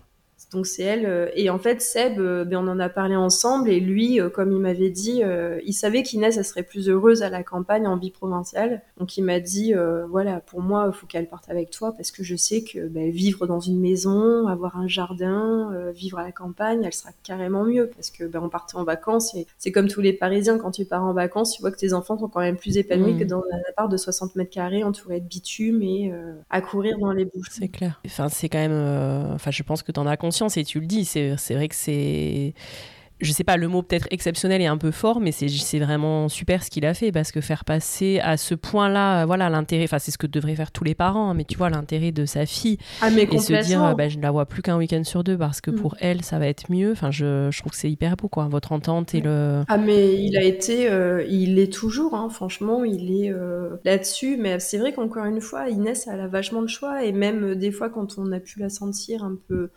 Donc c'est elle. Euh, et en fait, Seb, euh, ben, on en a parlé ensemble. Et lui, euh, comme il m'avait dit, il savait qu'Inès, elle serait plus heureuse à la campagne en vie provinciale. Donc il m'a dit, voilà, pour moi, il faut qu'elle parte avec toi parce que je sais que ben, vivre dans une maison, avoir un jardin, vivre à la campagne, elle sera carrément mieux parce que ben, on partait en vacances. Et c'est comme tous les Parisiens, quand tu pars en vacances, tu vois que tes enfants sont quand même plus épanouis que mmh. dans un appart de 60 mètres carrés entouré de bitume et à courir dans les bouches. C'est clair. Enfin, c'est quand même. Enfin, je pense que tu en as conscience et tu le dis. C'est vrai que c'est je sais pas, le mot peut-être exceptionnel est un peu fort, mais c'est vraiment super ce qu'il a fait parce que faire passer à ce point-là, voilà, l'intérêt, enfin, c'est ce que devraient faire tous les parents, hein, mais tu vois, l'intérêt de sa fille ah, et se dire, bah, je ne la vois plus qu'un week-end sur deux parce que mm. pour elle, ça va être mieux. Enfin, je, je trouve que c'est hyper beau, quoi, votre entente et le. Ah, mais il a été, euh, il est toujours, hein, franchement, il est euh, là-dessus, mais c'est vrai qu'encore une fois, Inès, elle a vachement de choix et même euh, des fois, quand on a pu la sentir un peu,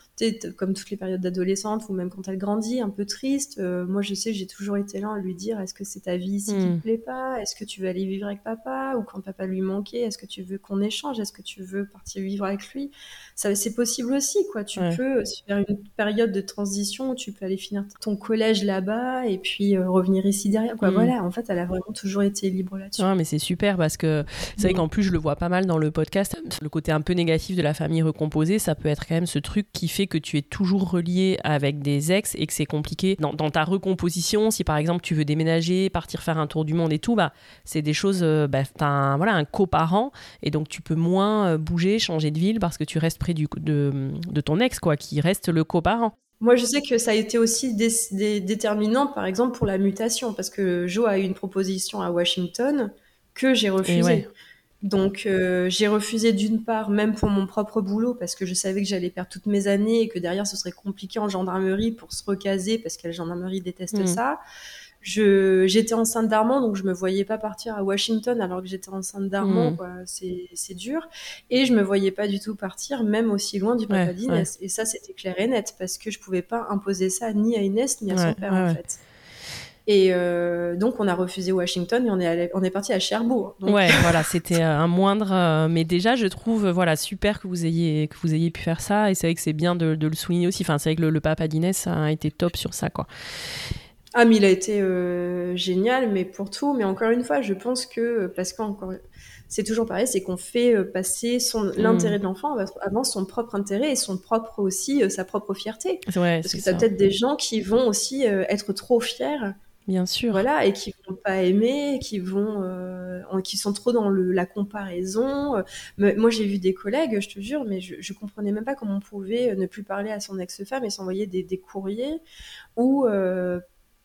comme toutes les périodes d'adolescente ou même quand elle grandit, un peu triste, euh, moi, je sais, j'ai toujours été là à lui dire est-ce que c'est ta vie ici qui hmm. te plaît pas? Est-ce que tu veux aller vivre avec papa Ou quand papa lui manquait, est-ce que tu veux qu'on échange? Est-ce que tu veux partir vivre avec lui? Ça, c'est possible aussi, quoi. Tu peux faire une période de transition où tu peux aller finir ton collège là-bas et puis euh, revenir ici derrière, quoi. Hmm. Voilà, en fait, elle a vraiment toujours été libre là-dessus. mais c'est super parce que c'est vrai hmm. qu'en plus, je le vois pas mal dans le podcast. Le côté un peu négatif de la famille recomposée, ça peut être quand même ce truc qui fait que tu es toujours relié avec des ex et que c'est compliqué dans, ta recomposition, si par exemple tu veux déménager, partir faire un tour du monde et tout, bah, c'est des choses, euh, bah, tu as un, voilà, un coparent et donc tu peux moins euh, bouger, changer de ville parce que tu restes près du, de, de ton ex, quoi, qui reste le coparent. Moi, je sais que ça a été aussi déterminant, par exemple, pour la mutation, parce que Joe a eu une proposition à Washington que j'ai refusée. Donc euh, j'ai refusé d'une part, même pour mon propre boulot, parce que je savais que j'allais perdre toutes mes années et que derrière ce serait compliqué en gendarmerie pour se recaser, parce que la gendarmerie déteste mm. ça. J'étais enceinte d'Armand, donc je me voyais pas partir à Washington alors que j'étais enceinte d'Armand, mm. c'est dur. Et je me voyais pas du tout partir, même aussi loin du papa d'Inès. Et ça, c'était clair et net, parce que je pouvais pas imposer ça ni à Inès ni à son père, en fait. Et euh, donc, on a refusé Washington et on est, on est parti à Cherbourg. Ouais, voilà, c'était euh, un moindre. Euh, mais déjà, je trouve voilà, super que vous, ayez, que vous ayez pu faire ça. Et c'est vrai que c'est bien de, le souligner aussi. Enfin, c'est vrai que le, papa d'Inès a été top sur ça, quoi. Ah, mais il a été génial, mais pour tout. Mais encore une fois, je pense que, parce qu'encore, c'est toujours pareil, c'est qu'on fait passer son, mm. l'intérêt de l'enfant avant son propre intérêt et son propre aussi, sa propre fierté. Ouais, parce que ça peut-être des gens qui vont aussi être trop fiers bien sûr. Voilà, et qui vont pas aimer, qui vont, euh, qui sont trop dans la comparaison. Mais, moi, j'ai vu des collègues, je te jure, mais je, je comprenais même pas comment on pouvait ne plus parler à son ex-femme et s'envoyer des, courriers ou euh,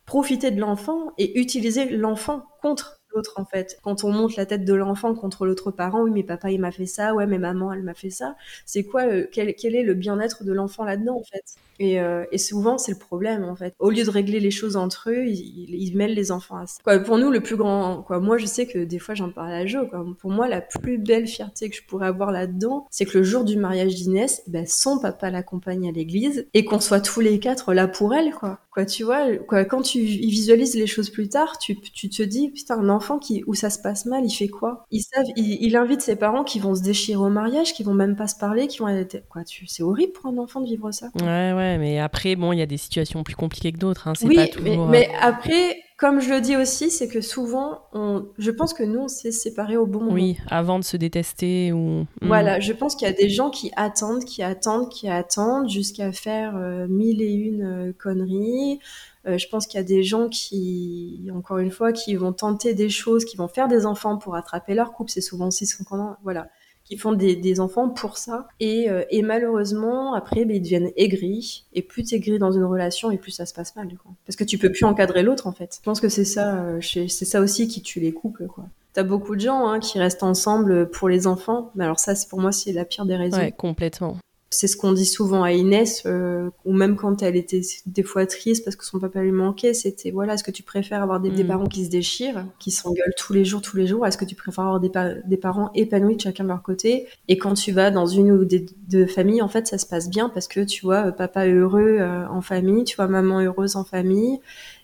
profiter de l'enfant et utiliser l'enfant contre l'autre en fait. Quand on monte la tête de l'enfant contre l'autre parent, oui mais papa il m'a fait ça, ouais mais maman elle m'a fait ça, c'est quoi, euh, quel, quel, est le bien-être de l'enfant là-dedans en fait? Et, euh, et, souvent, c'est le problème, en fait. Au lieu de régler les choses entre eux, ils, mêlent les enfants à ça. Pour nous, le plus grand... Quoi, moi, je sais que des fois, j'en parle à Jo. Pour moi, la plus belle fierté que je pourrais avoir là-dedans, c'est que le jour du mariage d'Inès, ben, son papa l'accompagne à l'église et qu'on soit tous les quatre là pour elle, quoi. Quoi, tu vois, quoi, quand tu visualises les choses plus tard, tu, tu te dis, putain, un enfant qui, où ça se passe mal, il fait quoi? Ils savent, il, il, invite ses parents qui vont se déchirer au mariage, qui vont même pas se parler, qui vont. Quoi, tu... C'est horrible pour un enfant de vivre ça. Quoi. Ouais, ouais, mais après, bon, il y a des situations plus compliquées que d'autres. Hein, oui, pas toujours... mais, mais, après, comme je le dis aussi, c'est que souvent, on... je pense que nous, on s'est séparés au bon moment. Oui, avant de se détester ou. Voilà, mm. je pense qu'il y a des gens qui attendent, qui attendent, qui attendent jusqu'à faire euh, mille et une euh, conneries. Euh, je pense qu'il y a des gens qui, encore une fois, qui vont tenter des choses, qui vont faire des enfants pour attraper leur couple. C'est souvent aussi ce qu'on voilà qui font des, enfants pour ça. Et, euh, malheureusement, après, ben, ils deviennent aigris. Et plus tu aigris dans une relation, et plus ça se passe mal. Quoi. Parce que tu peux plus encadrer l'autre, en fait. Je pense que c'est ça, euh, c'est ça aussi qui tue les couples. quoi. T'as beaucoup de gens hein, qui restent ensemble pour les enfants. Mais alors ça, c'est pour moi, c'est la pire des raisons. Ouais, complètement. C'est ce qu'on dit souvent à Inès, euh, ou même quand elle était des fois triste parce que son papa lui manquait, c'était voilà, est-ce que tu préfères avoir des, mmh. des, parents qui se déchirent, qui s'engueulent tous les jours, tous les jours, est-ce que tu préfères avoir des, pa des, parents épanouis de chacun de leur côté? Et quand tu vas dans une ou des deux familles, en fait, ça se passe bien parce que tu vois papa heureux euh, en famille, tu vois maman heureuse en famille,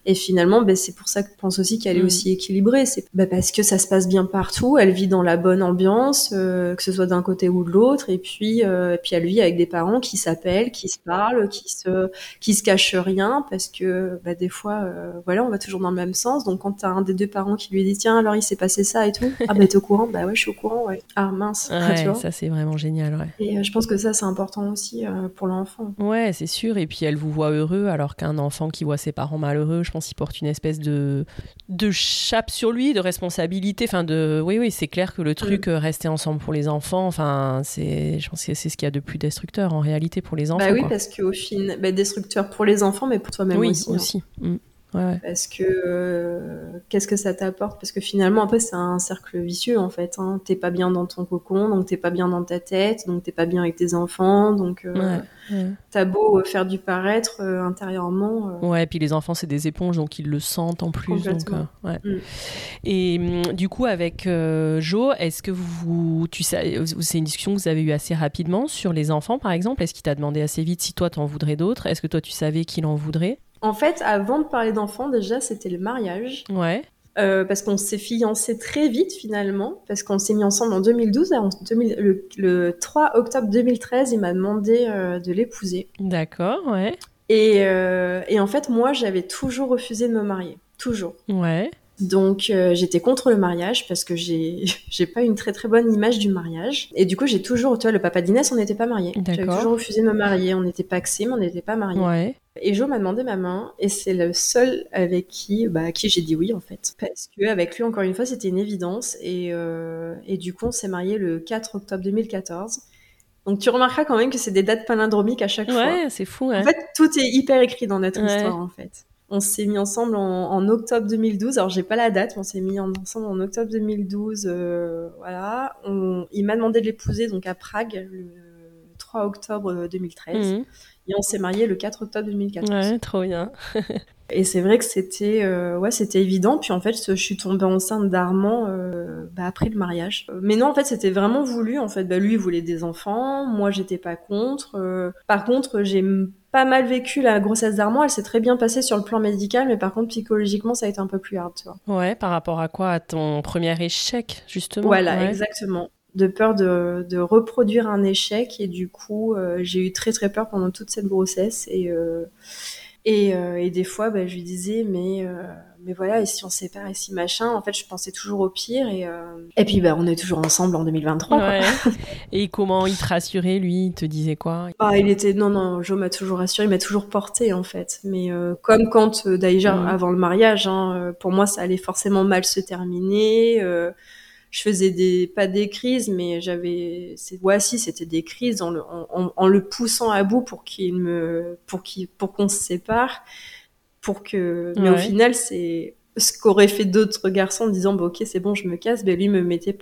et finalement, ben, c'est pour ça que je pense aussi qu'elle est Mm. aussi équilibrée. C'est ben, parce que ça se passe bien partout. Elle vit dans la bonne ambiance, euh, que ce soit d'un côté ou de l'autre. Et puis, euh, et puis elle vit avec des parents qui s'appellent, qui se parlent, qui se, qui se cachent rien, parce que ben, des fois, euh, voilà, on va toujours dans le même sens. Donc quand t'as un des deux parents qui lui dit tiens, alors il s'est passé ça et tout, ah ben t'es au courant, bah ouais, je suis au courant, ouais. Ah mince, ouais, tu vois. ça c'est vraiment génial, ouais. Et je pense que ça c'est important aussi pour l'enfant. Ouais, c'est sûr. Et puis elle vous voit heureux, alors qu'un enfant qui voit ses parents malheureux, je pense qu'il porte une espèce de, de chape sur lui, de responsabilité. Enfin, de. Oui, oui, c'est clair que le truc, mm. rester ensemble pour les enfants, enfin, c'est, je pense que c'est ce qu'il y a de plus destructeur en réalité pour les enfants. Bah oui, quoi. parce qu'au final, bah, destructeur pour les enfants, mais pour toi-même oui, aussi. aussi. Hein. Mm. Ouais, ouais. Parce que euh, qu'est-ce que ça t'apporte? Parce que finalement, après, c'est un cercle vicieux en fait. Hein. T'es pas bien dans ton cocon, donc t'es pas bien dans ta tête, donc t'es pas bien avec tes enfants, donc euh, ouais, t'as beau faire du paraître euh, intérieurement. Ouais, et puis les enfants, c'est des éponges, donc ils le sentent en plus. Donc, euh, ouais. Mm. Et hum, du coup, avec euh, Jo, est-ce que vous, tu sais, c'est une discussion que vous avez eue assez rapidement sur les enfants, par exemple? Est-ce qu'il t'a demandé assez vite si toi t'en voudrais d'autres? Est-ce que toi tu savais qu'il en voudrait? En fait, avant de parler d'enfants, déjà, c'était le mariage. Ouais. Euh, parce qu'on s'est fiancés très vite finalement, parce qu'on s'est mis ensemble en 2012. En 2000, le, le, 3 octobre 2013, il m'a demandé euh, de l'épouser. D'accord, ouais. Et, euh, et, en fait, moi, j'avais toujours refusé de me marier. Toujours. Ouais. Donc j'étais contre le mariage parce que j'ai j'ai pas une très très bonne image du mariage et du coup j'ai toujours tu vois le papa d'Inès on n'était pas mariés j'avais toujours refusé de me marier on n'était pas axés mais on n'était pas mariés ouais. Et Jo m'a demandé ma main et c'est le seul avec qui bah à qui j'ai dit oui en fait parce que avec lui encore une fois c'était une évidence et euh, et du coup on s'est marié le 4 octobre 2014 donc tu remarqueras quand même que c'est des dates palindromiques à chaque ouais, fois ouais c'est fou hein. en fait tout est hyper écrit dans notre histoire en fait on s'est mis ensemble en, en, octobre 2012. Alors j'ai pas la date, mais on s'est mis en, ensemble en octobre 2012. Euh, voilà. On, il m'a demandé de l'épouser donc à Prague le 3 octobre 2013. Mmh. Et on s'est marié le 4 octobre 2014. Ouais, trop bien. Et c'est vrai que c'était euh, ouais, c'était évident. Puis en fait, je suis tombée enceinte d'Armand euh, bah, après le mariage. Mais non, en fait, c'était vraiment voulu. En fait, bah, lui il voulait des enfants, moi j'étais pas contre. Euh, par contre, j'ai pas mal vécu la grossesse d'Armand. Elle s'est très bien passée sur le plan médical, mais par contre psychologiquement, ça a été un peu plus hard, tu vois. Ouais, par rapport à quoi? À ton premier échec, justement? Voilà, ouais. exactement de peur de, de, reproduire un échec et du coup euh, j'ai eu très très peur pendant toute cette grossesse et euh, Et, et des fois, bah, je lui disais, mais mais voilà, et si on se sépare, et si machin, en fait, je pensais toujours au pire. Et, euh, et puis, bah, on est toujours ensemble en 2023. Ouais. et comment il te rassurait, lui? Il te disait quoi? Ah, Il était, non, non, Joe m'a toujours rassuré, il m'a toujours porté, en fait. Mais euh, comme quand, euh, d'ailleurs, mm. avant le mariage, hein, pour moi, ça allait forcément mal se terminer. Je faisais des, pas des crises, mais j'avais, ouais, si, c'était des crises en le, en, le poussant à bout pour qu'il me, pour qu'il, pour qu'on se sépare pour que. Mais au final, c'est ce qu'auraient fait d'autres garçons en disant bah, ok c'est bon je me casse ben lui me mettait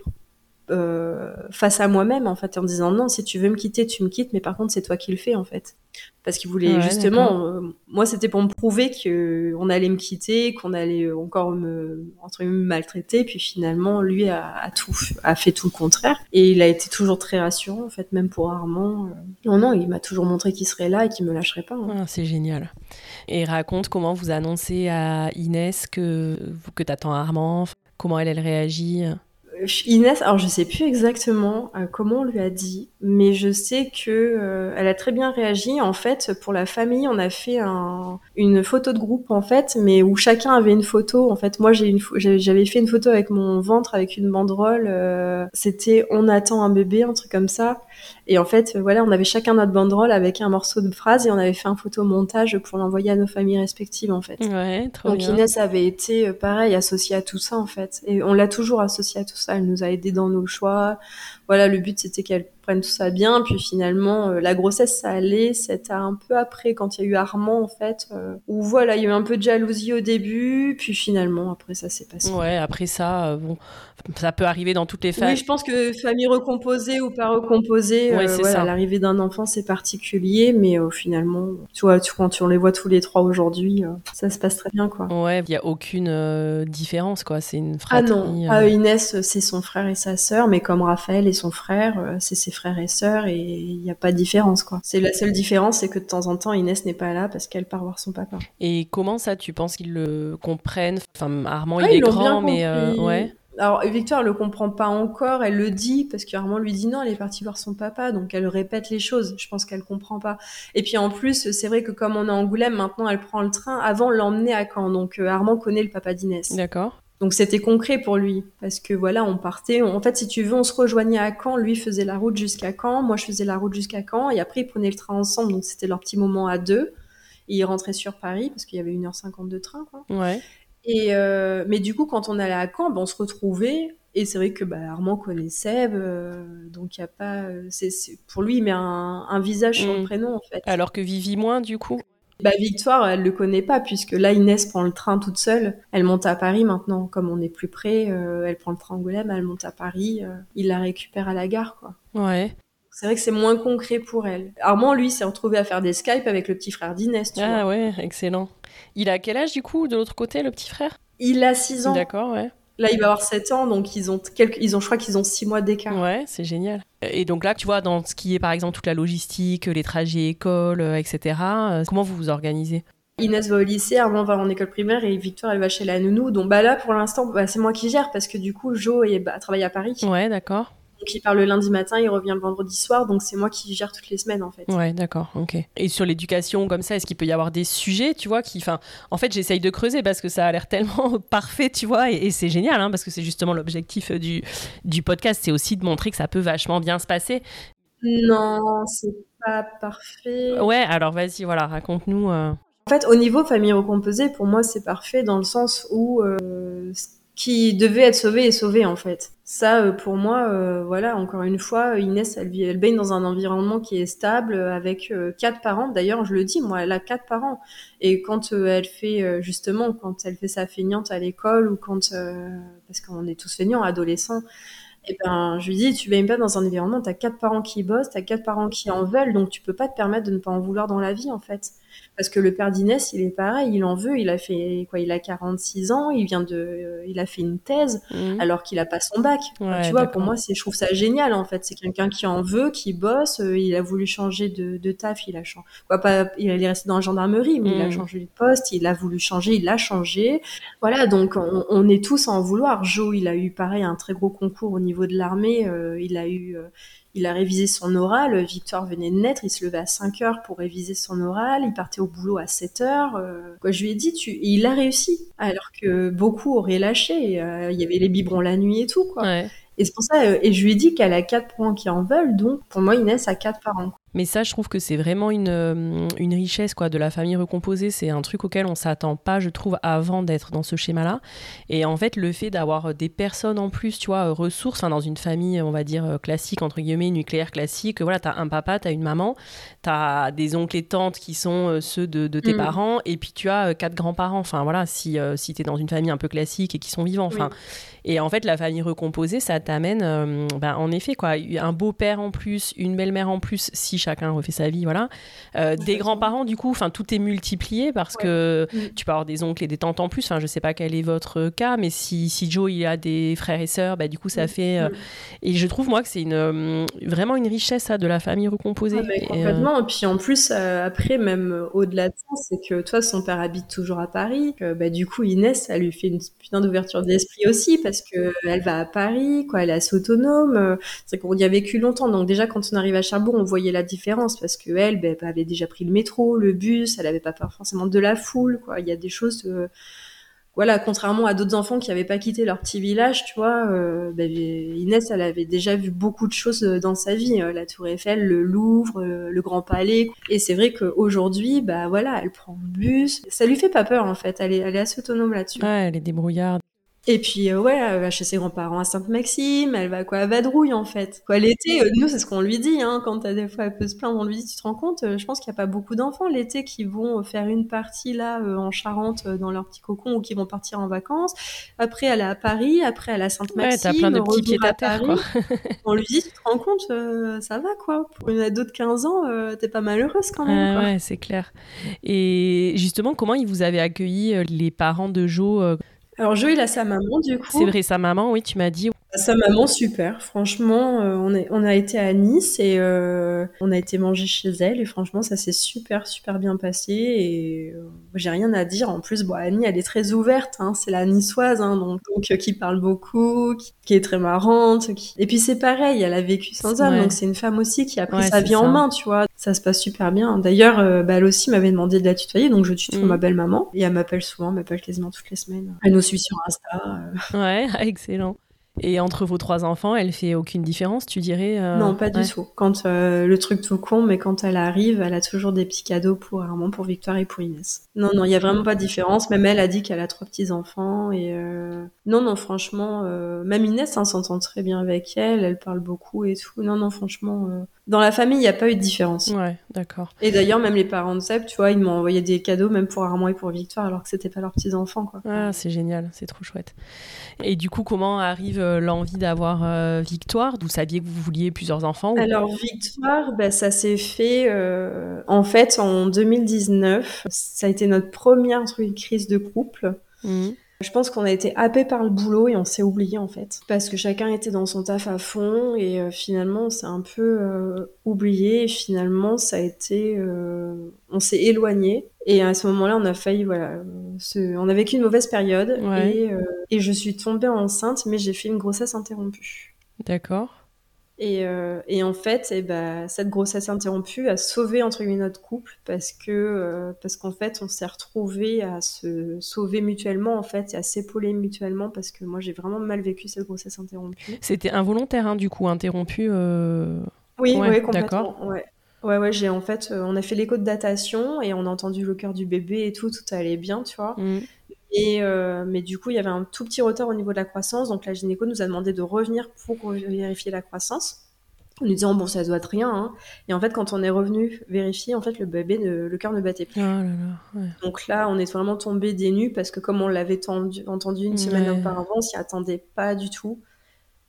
euh, face à moi-même en fait en disant non si tu veux me quitter tu me quittes mais par contre c'est toi qui le fais en fait. Parce qu'il voulait justement euh, moi c'était pour me prouver que on allait me quitter qu'on allait encore me entre me maltraiter puis finalement lui a, tout a fait tout le contraire. Et il a été toujours très rassurant en fait même pour Armand euh. non non il m'a toujours montré qu'il serait là et qu'il me lâcherait pas hein. ah, c'est génial. Et raconte comment vous annoncez à Inès que que t'attends Armand comment elle elle réagit Inès, alors je sais plus exactement euh, comment on lui a dit, mais je sais que euh, elle a très bien réagi. En fait, pour la famille, on a fait une photo de groupe en fait, mais où chacun avait une photo. En fait, moi j'avais fait une photo avec mon ventre avec une banderole. Euh, c'était on attend un bébé, un truc comme ça. Et en fait, voilà, on avait chacun notre banderole avec un morceau de phrase et on avait fait un photomontage pour l'envoyer à nos familles respectives, en fait. Ouais, trop Donc Inès avait été, euh, pareil, associée à tout ça, en fait. Et on l'a toujours associée à tout ça. Elle nous a aidés dans nos choix. Voilà, le but, c'était qu'elle prenne tout ça bien. Puis finalement, euh, la grossesse, ça allait. C'était un peu après, quand il y a eu Armand, en fait, euh, où voilà, il y a eu un peu de jalousie au début. Puis finalement, après, ça s'est passé. Ouais, après ça, bon, ça peut arriver dans toutes les familles. Oui, je pense que famille recomposée ou pas recomposée, ouais, euh, ça. l'arrivée d'un enfant c'est particulier, mais euh, finalement, tu vois, tu, quand on les voit tous les trois aujourd'hui, euh, ça se passe très bien, quoi. Ouais, il y a aucune différence, quoi. C'est une fratrie. Ah non, ah, Inès, c'est son frère et sa sœur, mais comme Raphaël et son frère, c'est ses frères et sœurs, et il n'y a pas de différence, quoi. C'est la seule différence, c'est que de temps en temps, Inès n'est pas là parce qu'elle part voir son papa. Et comment ça, tu penses qu'ils le comprennent? Enfin, Armand, il est grand, mais ouais. Alors Victoire le comprend pas encore, elle le dit parce qu'Armand lui dit non, elle est partie voir son papa, donc elle répète les choses. Je pense qu'elle comprend pas. Et puis en plus, c'est vrai que comme on est à Angoulême, maintenant elle prend le train. Avant, l'emmener à Caen, donc euh, Armand connaît le papa d'Inès. D'accord. Donc c'était concret pour lui parce que voilà, on partait. en fait, si tu veux, on se rejoignait à Caen. Lui faisait la route jusqu'à Caen, moi je faisais la route jusqu'à Caen, et après ils prenaient le train ensemble. Donc c'était leur petit moment à deux. Et ils rentraient sur Paris parce qu'il y avait 1h50 de train. Quoi. Ouais. Et euh, mais du coup, quand on allait à Caen, ben, on se retrouvait. Et c'est vrai que bah, Armand connaît Seb, euh, donc il y a pas. Euh, c'est, pour lui, il met un, un visage sur le mm. prénom en fait. Alors que Vivi moins, du coup. Bah Victoire, elle le connaît pas puisque là Inès prend le train toute seule. Elle monte à Paris maintenant, comme on est plus près. elle prend le train Angoulême, elle monte à Paris. il la récupère à la gare, quoi. Ouais. C'est vrai que c'est moins concret pour elle. Armand, lui, s'est retrouvé à faire des Skype avec le petit frère d'Inès. Ah ouais, excellent. Il a quel âge du coup de l'autre côté, le petit frère? Il a 6 ans. D'accord, ouais. Là, il va avoir 7 ans, donc ils ont, quelques... ils ont je crois qu'ils ont 6 mois d'écart. Ouais, c'est génial. Et donc là, tu vois, dans ce qui est par exemple toute la logistique, les trajets école, euh, etc., euh, comment vous vous organisez? Inès va au lycée, Armand va en école primaire et Victoire elle va chez la nounou. Donc bah là pour l'instant bah, c'est moi qui gère parce que du coup Jo bah, travaille à Paris. Ouais d'accord. Donc il part le lundi matin, il revient le vendredi soir, donc c'est moi qui gère toutes les semaines en fait. Ouais, d'accord, ok. Et sur l'éducation comme ça, est-ce qu'il peut y avoir des sujets, tu vois, qui, enfin, en fait, j'essaye de creuser parce que ça a l'air tellement parfait, tu vois, et, c'est génial, hein, parce que c'est justement l'objectif du, du podcast, c'est aussi de montrer que ça peut vachement bien se passer. Non, c'est pas parfait. Ouais, alors vas-y, voilà, raconte-nous. Euh. En fait, au niveau famille recomposée, pour moi, c'est parfait dans le sens où euh, qui devait être sauvé et sauvé en fait. Ça, euh, pour moi, euh, voilà, encore une fois, Inès, elle, elle baigne dans un environnement qui est stable avec euh, quatre parents. D'ailleurs, je le dis, moi, elle a quatre parents. Et quand elle fait, justement, quand elle fait sa feignante à l'école ou quand, parce qu'on est tous feignants, adolescents, et ben, je lui dis, tu baignes pas dans un environnement, t'as quatre parents qui bossent, t'as quatre parents qui en veulent, donc tu peux pas te permettre de ne pas en vouloir dans la vie, en fait. Parce que le père d'Inès, il est pareil, il en veut, il a fait quoi Il a 46 ans, il vient de, euh, il a fait une thèse mhm. alors qu'il a pas son bac. tu vois, pour moi, c'est, je trouve ça génial en fait. C'est quelqu'un qui en veut, qui bosse. Euh, il a voulu changer de, de taf, il a changé. Quoi, pas, il est resté dans la gendarmerie, mais il a mhm. changé de poste. Il a voulu changer, il l'a changé. Voilà, donc on, on, est tous à en vouloir. Joe, il a eu pareil un très gros concours au niveau de l'armée. Euh, il a eu il a révisé son oral. Victoire venait de naître, il se levait à 5 heures pour réviser son oral. Il partait au boulot à 7 heures. quoi, je lui ai dit, tu... Et il a réussi. Alors que beaucoup auraient lâché. il y avait les biberons la nuit et tout, quoi. Et c'est pour ça, et je lui ai dit qu'elle a quatre parents qui en veulent, donc pour moi, Inès a quatre parents. Mais ça, je trouve que c'est vraiment une, euh, une richesse quoi, de la famille recomposée. C'est un truc auquel on s'attend pas, je trouve, avant d'être dans ce schéma-là. Et en fait, le fait d'avoir des personnes en plus, tu vois, ressources, dans une famille, on va dire, euh, classique, entre guillemets, nucléaire classique, voilà, tu as un papa, tu as une maman, tu as des oncles et tantes qui sont euh, ceux de, tes mm. parents, et puis tu as quatre grands-parents. Enfin, voilà, si, si tu es dans une famille un peu classique et qui sont vivants. Enfin, Et en fait, la famille recomposée, ça t'amène, ben, en effet, quoi, un beau-père en plus, une belle-mère en plus, si chacun refait sa vie, voilà. Euh, des grands-parents, du coup, enfin, tout est multiplié parce que mm. tu peux avoir des oncles et des tantes en plus. Enfin, je sais pas quel est votre cas, mais si, si Joe il a des frères et sœurs, bah, du coup, ça mm. fait. Euh, mm. Et je trouve moi que c'est une vraiment une richesse ça, de la famille recomposée. Ah, et, complètement. Et puis en plus, euh, après, même au-delà de ça, c'est que toi, son père habite toujours à Paris. bah, du coup, Inès, ça lui fait une putain d'ouverture d'esprit aussi parce que elle va à Paris, quoi. Elle est assez autonome. C'est qu'on y a vécu longtemps. Donc déjà, quand on arrive à Cherbourg, on voyait la différence parce que elle, ben, avait déjà pris le métro, le bus, elle avait pas peur forcément de la foule. Il y a des choses, euh, voilà, contrairement à d'autres enfants qui n'avaient pas quitté leur petit village, tu vois, euh, ben, Inès, elle avait déjà vu beaucoup de choses euh, dans sa vie, la Tour Eiffel, le Louvre, le Grand Palais, et c'est vrai qu'aujourd'hui, bah voilà, elle prend le bus, ça lui fait pas peur en fait, elle est, elle est assez autonome là-dessus. Elle est débrouillarde. Et puis euh, ouais, elle va chez ses grands-parents à Sainte-Maxime, elle va quoi à Vadrouille en fait. Quoi l'été, euh, nous c'est ce qu'on lui dit hein, quand t'as des fois elle peut se plaindre, on lui dit tu te rends compte, euh, je pense qu'il y a pas beaucoup d'enfants l'été qui vont faire une partie là en Charente dans leur petit cocon ou qui vont partir en vacances. Après elle est à Paris, après elle est à Sainte-Maxime, ouais, t'as plein de petits pieds à terre quoi. on lui dit tu te rends compte, ça va quoi. Pour une ado de 15 ans, t'es pas malheureuse quand même. Ouais, c'est clair. Et justement, comment ils vous avez accueilli les parents de Jo alors Jo, il a sa maman du coup. C'est vrai, sa maman, oui, tu m'as dit. Sa maman, super. Franchement, euh, on, est, on a été à Nice et euh, on a été manger chez elle et franchement, ça s'est super, super bien passé et euh, j'ai rien à dire. En plus, bon, Annie, elle est très ouverte, hein, c'est la niçoise, hein, donc, qui parle beaucoup, qui, est très marrante. Et puis c'est pareil, elle a vécu sans homme, donc c'est une femme aussi qui a pris sa vie en main, tu vois. Ça se passe super bien. D'ailleurs, bah, elle aussi m'avait demandé de la tutoyer, donc je tutoie mm. ma belle maman et elle m'appelle souvent, elle m'appelle quasiment toutes les semaines. Elle nous suit sur Insta. Ouais, excellent. Et entre vos trois enfants, elle fait aucune différence, tu dirais euh, Non, pas du tout. Quand euh, le truc tout con, mais quand elle arrive, elle a toujours des petits cadeaux pour Armand, pour Victoire et pour Inès. Non, non, il y a vraiment pas de différence. Même elle a dit qu'elle a trois petits enfants et euh... non, non, franchement, même Inès hein, s'entend très bien avec elle. Elle parle beaucoup et tout. Non, non, franchement, dans la famille, il n'y a pas eu de différence. Ouais, d'accord. Et d'ailleurs, même les parents de Seb, tu vois, ils m'ont envoyé des cadeaux, même pour Armand et pour Victoire, alors que c'était pas leurs petits-enfants, quoi. Ah, c'est génial, c'est trop chouette. Et du coup, comment arrive euh, l'envie d'avoir euh, Victoire? Vous saviez que vous vouliez plusieurs enfants Alors, Victoire, bah, ça s'est fait, euh, en fait, en 2019. Ça a été notre première crise de couple. Mmh. Je pense qu'on a été happé par le boulot et on s'est oublié en fait. Parce que chacun était dans son taf à fond et euh, finalement on s'est un peu euh, oublié et finalement ça a été... Euh, on s'est éloigné et à ce moment-là on a failli, voilà, on a vécu une mauvaise période et, et je suis tombée enceinte mais j'ai fait une grossesse interrompue. D'accord. Et, euh, et, en fait, eh ben, cette grossesse interrompue a sauvé entre guillemets notre couple parce que euh, parce qu'en fait, on s'est retrouvés à se sauver mutuellement en fait et à s'épauler mutuellement parce que moi j'ai vraiment mal vécu cette grossesse interrompue. C'était involontaire hein, du coup interrompu. Euh... Oui, ouais, complètement. Ouais. Ouais, ouais, j'ai en fait, euh, on a fait l'écho de datation et on a entendu le cœur du bébé et tout, tout allait bien, tu vois. Mm. Et, euh, mais du coup, il y avait un tout petit retard au niveau de la croissance. Donc la gynéco nous a demandé de revenir pour vérifier la croissance. En nous disant, bon, ça doit être rien. Hein. Et en fait, quand on est revenu vérifier, en fait, le bébé, le cœur ne battait plus. Oh donc là, on est vraiment tombé des nues parce que comme on l'avait entendu une semaine auparavant, on s'y attendait pas du tout.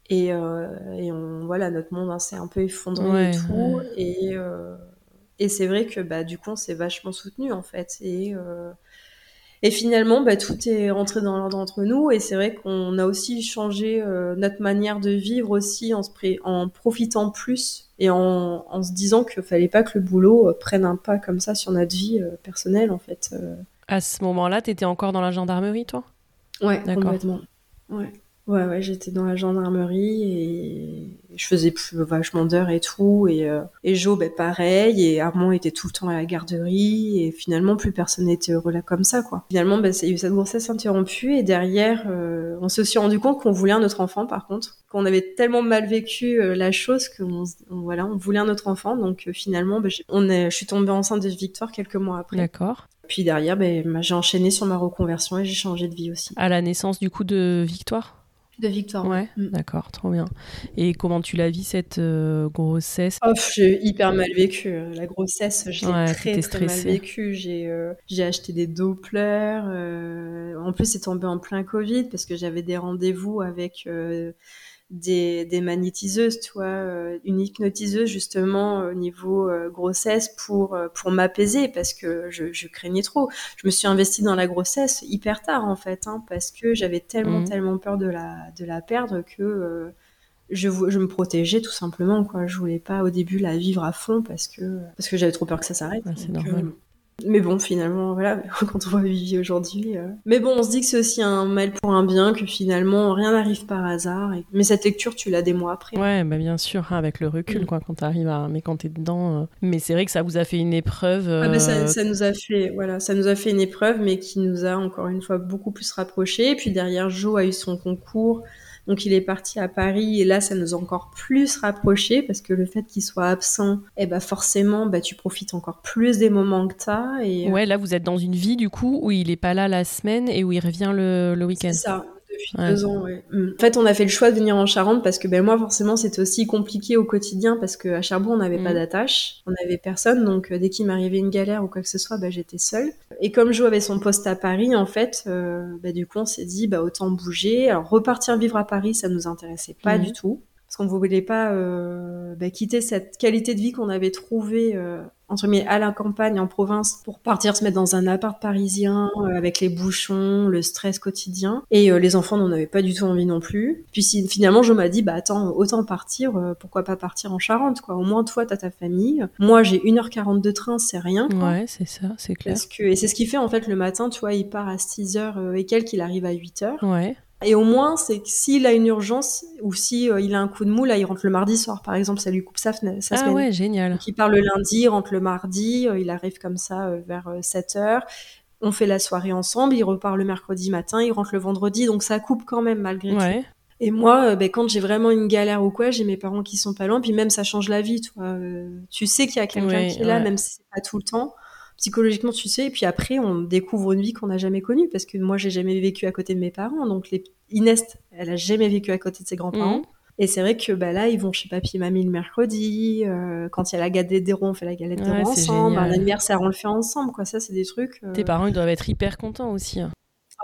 Et, euh, et on, voilà, notre monde hein, s'est un peu effondré et tout. Et, euh, et c'est vrai que bah, du coup, on s'est vachement soutenu en fait. Et, et finalement, bah, tout est rentré dans l'ordre entre nous. Et c'est vrai qu'on a aussi changé euh, notre manière de vivre aussi en, se en profitant plus et en, en se disant qu'il fallait pas que le boulot euh, prenne un pas comme ça sur notre vie euh, personnelle, en fait. À ce moment-là, tu étais encore dans la gendarmerie, toi? Ouais, complètement. Ouais. Ouais, ouais, j'étais dans la gendarmerie et je faisais plus vachement d'heures et tout. Et, euh, et Jo, ben, pareil. Et Armand était tout le temps à la garderie. Et finalement, plus personne n'était heureux là comme ça, quoi. Finalement, ben, il y a eu cette grossesse interrompue. Et derrière, euh, on se suis rendu compte qu'on voulait un autre enfant, par contre. Qu'on avait tellement mal vécu euh, la chose qu'on voilà, on voulait un autre enfant. Donc finalement, ben, on est, je suis tombée enceinte de Victoire quelques mois après. D'accord. Puis derrière, ben, j'ai enchaîné sur ma reconversion et j'ai changé de vie aussi. À la naissance du coup de Victoire? De Victoire. Ouais, mm. d'accord, trop bien. Et comment tu l'as vis cette euh, grossesse? Oh, J'ai hyper mal vécu. Euh, la grossesse, j'ai très, très mal vécu. J'ai euh, j'ai acheté des Doppler. en plus, c'est tombé en plein Covid parce que j'avais des rendez-vous avec des, des magnétiseuses, tu vois, euh, une hypnotiseuse justement au niveau euh, grossesse pour euh, pour m'apaiser parce que je, je, craignais trop. Je me suis investie dans la grossesse hyper tard en fait, hein, parce que j'avais tellement mmh. tellement peur de la de la perdre que je, je me protégeais tout simplement quoi. Je voulais pas au début la vivre à fond parce que parce que j'avais trop peur que ça s'arrête. c'est normal. Mais bon, finalement, voilà, quand on voit Vivi aujourd'hui. Euh. Mais bon, on se dit que c'est aussi un mal pour un bien, que finalement, rien n'arrive par hasard. Mais cette lecture, tu l'as des mois après. Ouais, bah bien sûr, hein, avec le recul, mm. quoi, quand t'arrives à. Mais quand t'es dedans. Euh. Mais c'est vrai que ça vous a fait une épreuve. Ah bah ça, ça, nous a fait, voilà, ça nous a fait une épreuve, mais qui nous a encore une fois beaucoup plus rapprochés. Et puis derrière, Jo a eu son concours. Donc il est parti à Paris et là ça nous a encore plus rapprochés parce que le fait qu'il soit absent, eh ben forcément bah, tu profites encore plus des moments que tu as. Et... Euh, ouais, là vous êtes dans une vie du coup où il est pas là la semaine et où il revient le, le week-end. C'est ça depuis deux ans. Ouais. Mm. En fait, on a fait le choix de venir en Charente parce que ben moi, forcément, c'était aussi compliqué au quotidien parce qu'à Cherbourg, on n'avait pas mm. d'attache, on n'avait personne. Donc, euh, dès qu'il m'arrivait une galère ou quoi que ce soit, ben, j'étais seule. Et comme Jo avait son poste à Paris, en fait, euh, ben, du coup, on s'est dit, bah, autant bouger. Alors, repartir vivre à Paris, ça nous intéressait pas mm. du tout parce qu'on ne voulait pas euh, bah, quitter cette qualité de vie qu'on avait trouvée euh, entre guillemets à la campagne en province pour partir se mettre dans un appart parisien euh, avec les bouchons, le stress quotidien et euh, les enfants n'en avaient pas du tout envie non plus. Puis si, finalement je m'a dit bah attends autant partir pourquoi pas partir en Charente quoi au moins toi t'as ta famille moi j'ai 1h40 de train c'est rien quoi. Ouais c'est ça c'est clair. Parce que et c'est ce qui fait en fait le matin tu vois il part à 6h et quelques il arrive à 8h. Ouais. Et au moins, c'est que s'il a une urgence ou si euh, il a un coup de mou, là, il rentre le mardi soir, par exemple, ça lui coupe sa, sa ah semaine. Ah ouais, génial. Donc, il part le lundi, il rentre le mardi, euh, il arrive comme ça euh, vers 7 heures. On fait la soirée ensemble, il repart le mercredi matin, il rentre le vendredi, donc ça coupe quand même malgré tout. Et moi, ben, quand j'ai vraiment une galère ou quoi, j'ai mes parents qui sont pas loin, puis même ça change la vie, toi. tu sais qu'il y a quelqu'un qui est là, même si c'est pas tout le temps psychologiquement, tu sais. Et puis après, on découvre une vie qu'on n'a jamais connue parce que moi, j'ai jamais vécu à côté de mes parents. Donc, les... Inès, elle a jamais vécu à côté de ses grands-parents. Mhm. Et c'est vrai que bah, là, ils vont chez papy et mamie le mercredi. Euh, quand il y a la galette des ronds, on fait la galette des ronds ensemble. L'anniversaire, on le fait ensemble. Quoi. Ça, c'est des trucs. Euh, Tes parents, ils doivent être hyper contents aussi. Hein.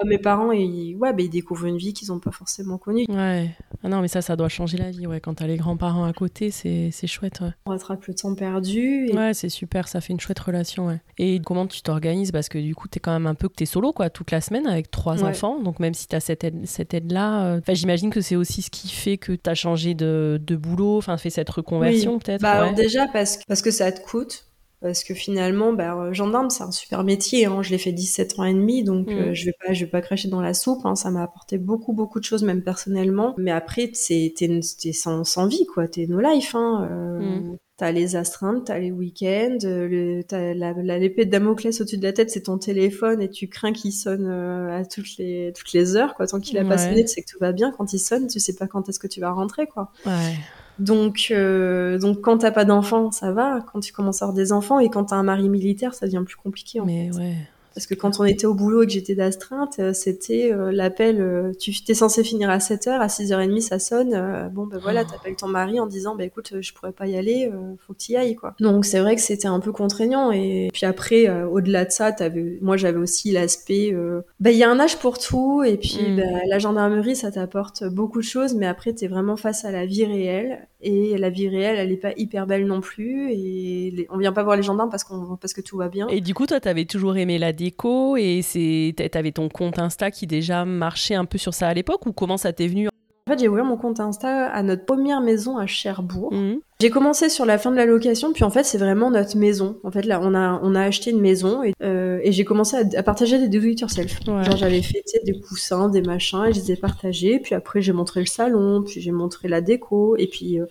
Mes parents, ils, ouais, bah, ils découvrent une vie qu'ils n'ont pas forcément connue. Ouais. Ah non, mais ça, ça doit changer la vie. Ouais. Quand t'as les grands-parents à côté, c'est, chouette. Ouais. On rattrape le temps perdu. Ouais, c'est super. Ça fait une chouette relation. Ouais. Et comment tu t'organises? Parce que du coup, t'es quand même un peu que t'es solo, quoi, toute la semaine avec trois enfants. Donc même si t'as cette aide, cette aide-là, euh, enfin, j'imagine que c'est aussi ce qui fait que t'as changé de, de boulot, enfin, fait cette reconversion peut-être. Bah, déjà, parce que, parce que ça te coûte parce que finalement, bah, euh, gendarme, c'est un super métier. Hein. Je l'ai fait 17 ans et demi, donc mm. euh, je vais pas, je vais pas cracher dans la soupe. Hein. Ça m'a apporté beaucoup, beaucoup de choses, même personnellement. Mais après, c'est t'es, sans, sans vie, quoi. T'es no life. Hein. Euh, mm. T'as les astreintes, t'as les week-ends, le, t'as la, l'épée de Damoclès au-dessus de la tête, c'est ton téléphone et tu crains qu'il sonne à toutes les toutes les heures, quoi. Tant qu'il a pas sonné, tu sais que tout va bien. Quand il sonne, tu sais pas quand est-ce que tu vas rentrer, quoi. Ouais. Donc, euh, donc quand t'as pas d'enfants, ça va. Quand tu commences à avoir des enfants et quand t'as un mari militaire, ça devient plus compliqué. En Mais ouais. Parce que quand on était au boulot et que j'étais d'astreinte, euh, c'était euh, l'appel, euh, tu t'es censé finir à 7h, à 6h30 ça sonne, bon ben voilà, oh. t'appelles ton mari en disant bah écoute, je pourrais pas y aller, faut que tu y ailles quoi. Donc c'est vrai que c'était un peu contraignant et puis après au-delà de ça, avais... moi j'avais aussi l'aspect bah il y a un âge pour tout et puis mm. bah, la gendarmerie ça t'apporte beaucoup de choses mais après t'es vraiment face à la vie réelle et la vie réelle elle est pas hyper belle non plus et on vient pas voir les gendarmes parce qu'on parce que tout va bien. Et du coup toi t'avais toujours aimé la déco et c'est t'avais ton compte Insta qui déjà marchait un peu sur ça à l'époque ou comment ça t'est venu? En fait, j'ai ouvert mon compte Insta à notre première maison à Cherbourg. Mhm. J'ai commencé sur la fin de la location, puis en fait, c'est vraiment notre maison. En fait, là, on a, on a acheté une maison et, euh, et j'ai commencé à, à partager des do it yourself. Ouais. Genre, j'avais fait des coussins, des machins, et je les ai partagés. Puis après, j'ai montré le salon, puis j'ai montré la déco. Et puis, euh,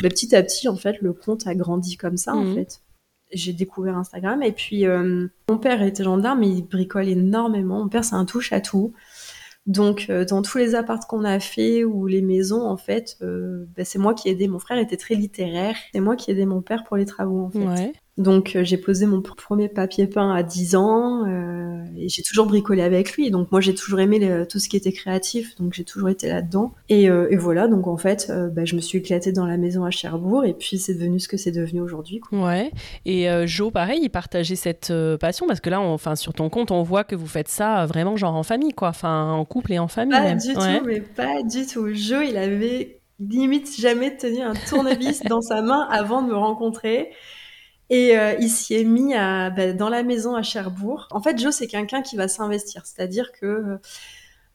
bah, petit à petit, en fait, le compte a grandi comme ça, en fait. J'ai découvert Instagram. Et puis, euh, mon père était gendarme, mais il bricole énormément. Mon père, c'est un touche à tout. Donc, euh, dans tous les apparts qu'on a fait ou les maisons, en fait, euh, bah, c'est moi qui ai aidé. Mon frère était très littéraire. C'est moi qui ai aidé mon père pour les travaux, en fait. Ouais. Donc, euh, j'ai posé mon pr- premier papier peint à 10 ans euh, et j'ai toujours bricolé avec lui. Donc, moi, j'ai toujours aimé le- tout ce qui était créatif. Donc, j'ai toujours été là-dedans. Et, euh, et voilà, donc en fait, euh, bah, je me suis éclatée dans la maison à Cherbourg et puis c'est devenu ce que c'est devenu aujourd'hui. Ouais. Et Jo, pareil, il partageait cette passion parce que là, on- enfin, sur ton compte, on voit que vous faites ça vraiment genre en famille, quoi. Enfin, en couple et en famille Pas même. du Ouais. tout, mais pas du tout. Joe, il avait limite jamais tenu un tournevis dans sa main avant de me rencontrer. Et euh, il s'y est mis à, bah, dans la maison à Cherbourg. En fait, Joe, c'est quelqu'un qui va s'investir. C'est-à-dire que euh,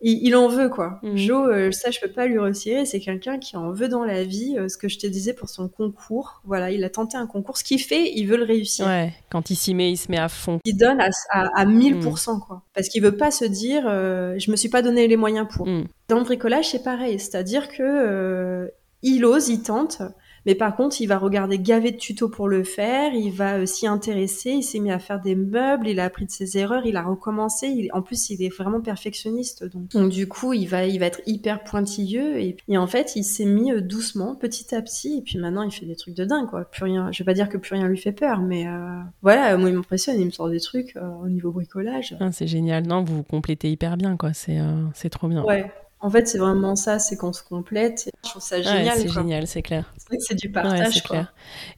il, il en veut, quoi. Mhm. Joe, euh, ça, je peux pas lui retirer. C'est quelqu'un qui en veut dans la vie. Euh, ce que je te disais pour son concours. Voilà, il a tenté un concours. Ce qu'il fait, il veut le réussir. Ouais. Quand il s'y met, il se met à fond. Il donne à, à, à 1000%, quoi. Parce qu'il veut pas se dire, je me suis pas donné les moyens pour. Mm. Dans le bricolage, c'est pareil. C'est-à-dire que il ose, il tente, mais par contre, il va regarder gavé de tutos pour le faire. Il va euh, s'y intéresser. Il s'est mis à faire des meubles. Il a appris de ses erreurs. Il a recommencé. Il, en plus, il est vraiment perfectionniste. Donc, donc du coup, il va, il va être hyper pointilleux. Et, et en fait, il s'est mis euh, doucement, petit à petit. Et puis maintenant, il fait des trucs de dingue, quoi. Plus rien. Je vais pas dire que plus rien lui fait peur, mais euh, voilà. Moi, il m'impressionne. Il me sort des trucs euh, au niveau bricolage. Ah, c'est génial. Non, vous vous complétez hyper bien, quoi. C'est euh, c'est trop bien. Ouais. En fait, c'est vraiment ça, c'est qu'on se complète. Je trouve ça Ouais, génial. c'est quoi. génial, c'est clair. C'est vrai que c'est du Ouais, partage. c'est quoi. clair.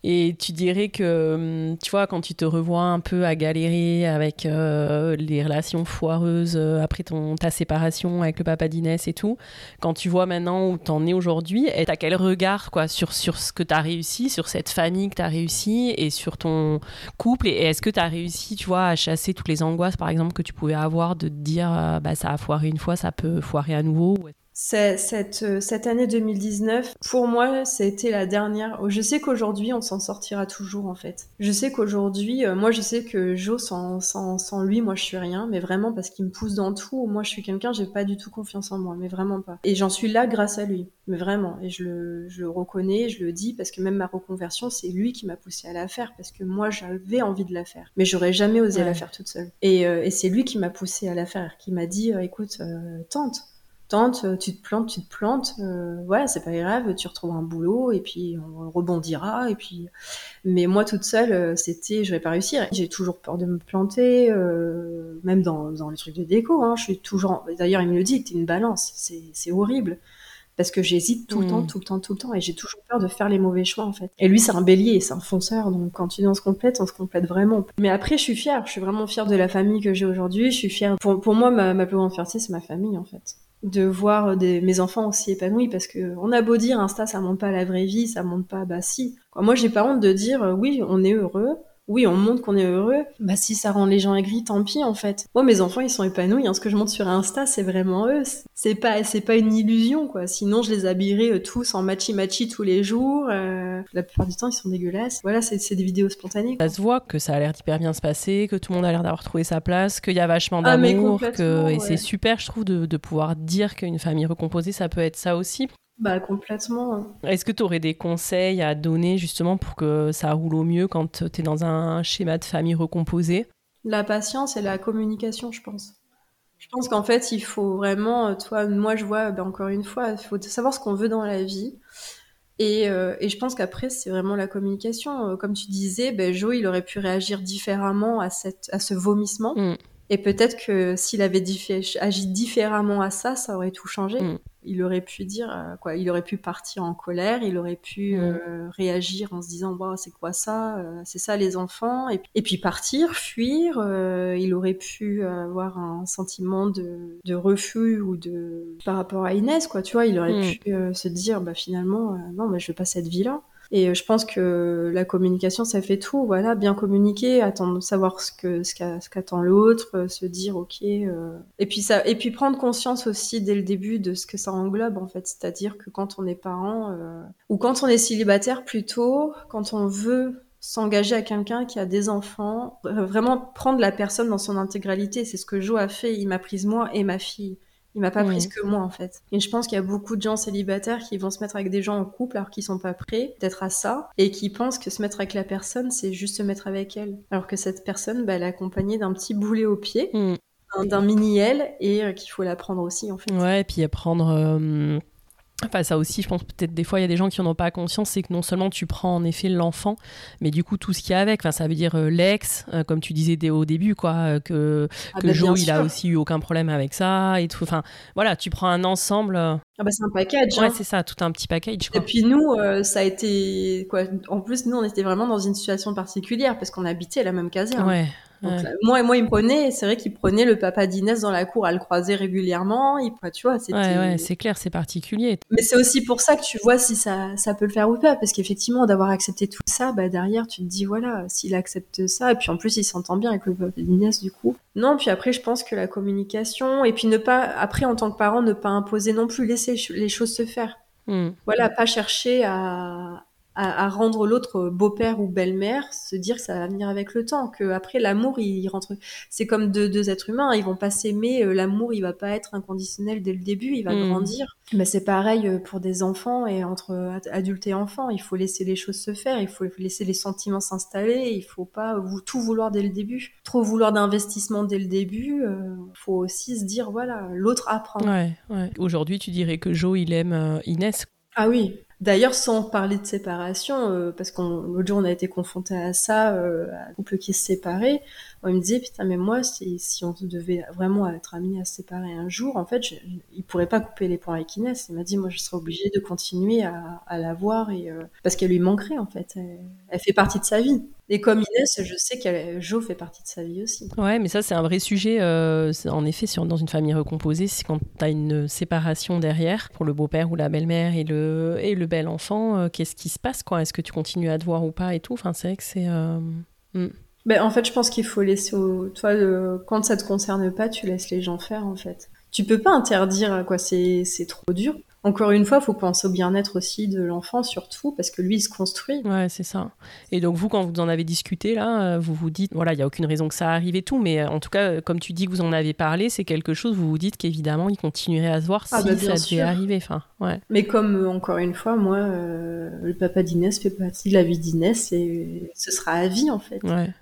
Et tu dirais que, hum, tu vois, quand tu te revois un peu à galérer avec euh, les relations foireuses euh, après ton, ta séparation avec le papa d'Inès et tout, quand tu vois maintenant où t'en es aujourd'hui, t'as quel regard quoi, sur, sur ce que t'as réussi, sur cette famille que t'as réussi et sur ton couple? Et est-ce que t'as réussi, tu vois, à chasser toutes les angoisses, par exemple, que tu pouvais avoir de te dire, euh, bah, ça a foiré une fois, ça peut foirer à nouveau Cette, euh, cette année 2019, pour moi, c'était la dernière. Je sais qu'aujourd'hui, on s'en sortira toujours, en fait. Je sais qu'aujourd'hui, euh, moi, je sais que Joe, sans, sans, sans lui, moi, je suis rien, mais vraiment parce qu'il me pousse dans tout. Moi, je suis quelqu'un, j'ai pas du tout confiance en moi, mais vraiment pas. Et j'en suis là grâce à lui, mais vraiment. Et je le, je le reconnais, je le dis, parce que même ma reconversion, c'est lui qui m'a poussé à la faire, parce que moi, j'avais envie de la faire, mais j'aurais jamais osé Ouais. la faire toute seule. Et, euh, et c'est lui qui m'a poussé à la faire, qui m'a dit, euh, écoute, euh, tente euh, tu te plantes, tu te plantes, euh, voilà, c'est pas grave, tu retrouves un boulot et puis on rebondira et puis. Mais moi toute seule, euh, c'était, je vais pas réussir. J'ai toujours peur de me planter, euh, même dans, dans les trucs de déco. Hein, je suis toujours. D'ailleurs, il me le dit, t'es une balance, c'est horrible. Parce que j'hésite tout le temps, tout le temps, tout le temps, et j'ai toujours peur de faire les mauvais choix en fait. Et lui, c'est un bélier, c'est un fonceur, donc quand tu dis on se complète, on se complète vraiment. Mais après, je suis fière, je suis vraiment fière de la famille que j'ai aujourd'hui. Je suis fière. Pour, pour moi, ma, ma plus grande fierté, c'est ma famille en fait de voir des, mes enfants aussi épanouis parce que on a beau dire Insta ça montre pas la vraie vie ça montre pas bah si. Moi j'ai pas honte de dire euh, oui on est heureux oui on montre qu'on est heureux bah si ça rend les gens aigris tant pis en fait moi mes enfants ils sont épanouis hein. ce que je montre sur Insta c'est vraiment eux c'est pas c'est pas une illusion quoi sinon je les habillerais euh, tous en matchy matchy tous les jours euh, la plupart du temps ils sont dégueulasses voilà c'est c'est des vidéos spontanées quoi. Ça se voit que ça a l'air d'hyper bien se passer, que tout le monde a l'air d'avoir trouvé sa place, qu'il y a vachement Ah, d'amour, que... complètement, et ouais. c'est super, je trouve, de, de pouvoir dire qu'une famille recomposée, ça peut être ça aussi. Bah complètement. Est-ce que tu aurais des conseils à donner justement pour que ça roule au mieux quand tu es dans un schéma de famille recomposée La patience et la communication, je pense. Je pense qu'en fait, il faut vraiment, euh, toi, moi, je vois, ben, encore une fois, il faut savoir ce qu'on veut dans la vie. Et, euh, et je pense qu'après, c'est vraiment la communication. Euh, Comme tu disais, ben, Joe, il aurait pu réagir différemment à, cette, à ce vomissement. Mm. Et peut-être que s'il avait diffé- agi différemment à ça, ça aurait tout changé. Mm. Il aurait pu dire, euh, quoi, il aurait pu partir en colère, il aurait pu Mm. euh, réagir en se disant, Wow, c'est quoi ça Euh, C'est ça les enfants et, et puis partir, fuir. euh, il aurait pu avoir un sentiment de, de refus ou de par rapport à Inès, quoi. Tu vois, il aurait Mm. pu se dire, bah finalement, non, mais je veux pas cette vie-là. Et je pense que la communication, ça fait tout. Voilà, bien communiquer, attendre, savoir ce que ce qu'attend l'autre, se dire ok. Et puis ça, et puis prendre conscience aussi dès le début de ce que ça englobe en fait. C'est-à-dire que quand on est parent ou quand on est célibataire plutôt, quand on veut s'engager à quelqu'un qui a des enfants, vraiment prendre la personne dans son intégralité. C'est ce que Joe a fait. Il m'a prise moi et ma fille. Il m'a pas prise que moi en fait. Et je pense qu'il y a beaucoup de gens célibataires qui vont se mettre avec des gens en couple alors qu'ils sont pas prêts d'être à ça et qui pensent que se mettre avec la personne c'est juste se mettre avec elle. Alors que cette personne, bah, elle est accompagnée d'un petit boulet au pied. Mm. d'un mini L et euh, qu'il faut la prendre aussi en fait. Ouais, et puis apprendre euh, Enfin, ça aussi, je pense peut-être des fois, il y a des gens qui n'en ont pas conscience, c'est que non seulement tu prends en effet l'enfant, mais du coup tout ce qu'il y a avec. Enfin, ça veut dire euh, l'ex, euh, comme tu disais au début, quoi, euh, que, ah que bah, Joe, il a aussi eu aucun problème avec ça et tout. Enfin, voilà, tu prends un ensemble. Ah bah c'est un package. Ouais, hein. c'est ça, tout un petit package. Et puis nous, ça a été quoi En plus, nous, on était vraiment dans une situation particulière parce qu'on habitait la même caserne. Ouais moi et moi, il me prenait, c'est vrai qu'il prenait le papa d'Inès dans la cour à le croiser régulièrement. Il, tu vois, c'était. Ouais, ouais, c'est clair, c'est particulier. Mais c'est aussi pour ça que tu vois si ça, ça peut le faire ou pas, parce qu'effectivement, d'avoir accepté tout ça, bah derrière, tu te dis voilà, s'il accepte ça, et puis en plus, il s'entend bien avec le papa d'Inès du coup. Non, puis après, je pense que la communication, et puis ne pas, après, en tant que parent, ne pas imposer non plus, laisser les choses se faire. Hmm. Voilà, pas chercher à, à, rendre l'autre beau-père ou belle-mère, se dire que ça va venir avec le temps, que après l'amour il, rentre. C'est comme deux, deux, êtres humains, ils vont pas s'aimer, euh, l'amour il va pas être inconditionnel dès le début, il va hmm. grandir. Mais c'est pareil euh, pour des enfants et entre adultes et enfants, il faut laisser les choses se faire, il faut laisser les sentiments s'installer, il faut pas tout vouloir dès le début, trop vouloir d'investissement dès le début. Euh, faut aussi se dire voilà, l'autre apprend. Ouais, ouais. Aujourd'hui, tu dirais que Joe il aime Inès. Ah oui, D'ailleurs, sans parler de séparation, euh, parce qu'on l'autre jour on a été confronté à ça, euh, à un couple qui se séparait, il me disait putain mais moi si, si on devait vraiment être amené à se séparer un jour, en fait, je, il pourrait pas couper les points avec Inès. Il m'a dit moi je serais obligée de continuer à, à la voir et euh, parce qu'elle lui manquerait en fait. Elle, fait partie de sa vie. Et comme Inès, je sais que Jo fait partie de sa vie aussi. Ouais, mais ça c'est un vrai sujet. Euh, en effet, sur, dans une famille recomposée, c'est quand tu as une séparation derrière pour le beau-père ou la belle-mère et le et le bel enfant. Euh, qu'est-ce qui se passe quoi? Est-ce que tu continues à te voir ou pas et tout? Enfin, c'est vrai que c'est hmm. Ben, en fait, je pense qu'il faut laisser au... Toi, quand ça te concerne pas, tu laisses les gens faire, en fait. Tu peux pas interdire, quoi, c'est trop dur. Encore une fois, il faut penser au bien-être aussi de l'enfant, surtout, parce que lui, il se construit. Ouais, c'est ça. Et donc, vous, quand vous en avez discuté, là, euh, vous vous dites, voilà, il n'y a aucune raison que ça arrive et tout, mais euh, en tout cas, comme tu dis que vous en avez parlé, c'est quelque chose, vous vous dites qu'évidemment, il continuerait à se voir ah, si bah, ça devait arriver. Enfin, ouais. Mais comme, euh, encore une fois, moi, le papa d'Inès fait partie de la vie d'Inès et ce sera à vie, en fait. Ouais.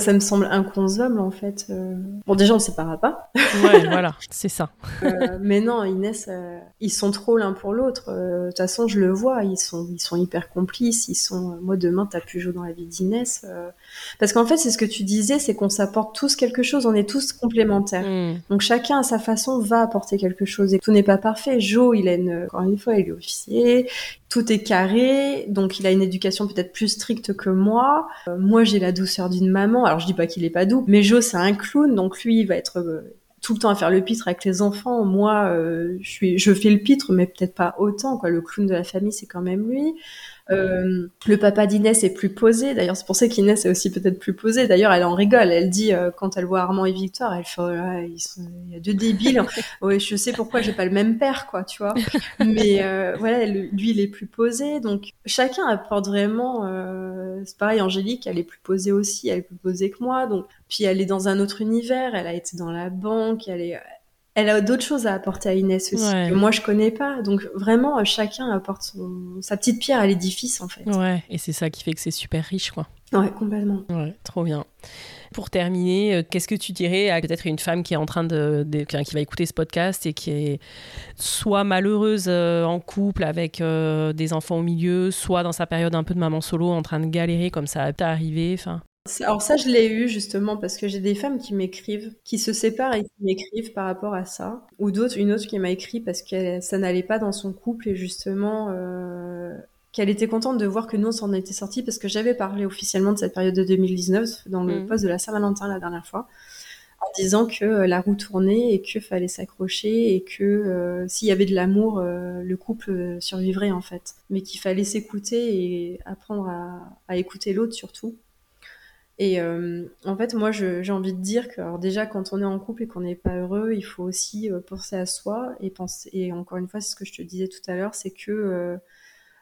Ça me semble inconcevable en fait. Euh. Bon, déjà, on ne séparera pas. ouais, voilà, c'est ça. Euh, mais non, Inès, euh, ils sont trop l'un pour l'autre. De toute façon, je le vois, ils sont, ils sont hyper complices. Ils sont. Moi, demain, t'as pu jouer dans la vie d'Inès. Parce qu'en fait, c'est ce que tu disais, c'est qu'on s'apporte tous quelque chose. On est tous complémentaires. Hmm. Donc, chacun à sa façon va apporter quelque chose. Et tout n'est pas parfait. Joe, il a une, encore une fois, il est officier tout est carré, donc il a une éducation peut-être plus stricte que moi. Euh, moi, j'ai la douceur d'une maman. Alors, je dis pas qu'il est pas doux, mais Joe, c'est un clown, donc lui, il va être euh, tout le temps à faire le pitre avec les enfants. Moi, euh, je suis, je fais le pitre, mais peut-être pas autant. Quoi, le clown de la famille, c'est quand même lui. Euh, le papa d'Inès est plus posé. D'ailleurs, c'est pour ça qu'Inès est aussi peut-être plus posée. D'ailleurs, elle en rigole. Elle dit euh, quand elle voit Armand et Victoire, elle fait oh il y a deux débiles. ouais, je sais pourquoi j'ai pas le même père, quoi, tu vois. Mais euh, voilà, lui, il est plus posé. Donc chacun apporte vraiment. C'est pareil, Angélique, elle est plus posée aussi. Elle est plus posée que moi. Donc puis elle est dans un autre univers. Elle a été dans la banque. Elle est elle a d'autres choses à apporter à Inès aussi que moi je connais pas. Donc vraiment chacun apporte sa petite pierre à l'édifice en fait. Ouais, et c'est ça qui fait que c'est super riche quoi. Ouais, complètement. Ouais, trop bien. Pour terminer, euh, qu'est-ce que tu dirais à peut-être une femme qui est en train de, qui va écouter ce podcast et qui est soit malheureuse euh, en couple avec euh, des enfants au milieu, soit dans sa période un peu de maman solo en train de galérer comme ça a arrivé, enfin alors ça, je l'ai eu justement parce que j'ai des femmes qui m'écrivent, qui se séparent et qui m'écrivent par rapport à ça. Ou d'autres, une autre qui m'a écrit parce que ça n'allait pas dans son couple et justement euh, qu'elle était contente de voir que nous on s'en était sortis parce que j'avais parlé officiellement de cette période de 2019 dans le mm. poste de la Saint-Valentin la dernière fois en disant que la roue tournait et qu'il fallait s'accrocher et que s'il y avait de l'amour, le couple survivrait en fait. Mais qu'il fallait s'écouter et apprendre à écouter l'autre surtout. Et euh, en fait, moi, j'ai envie de dire que déjà, quand on est en couple et qu'on n'est pas heureux, il faut aussi euh, penser à soi et penser. Et encore une fois, c'est ce que je te disais tout à l'heure, c'est que euh,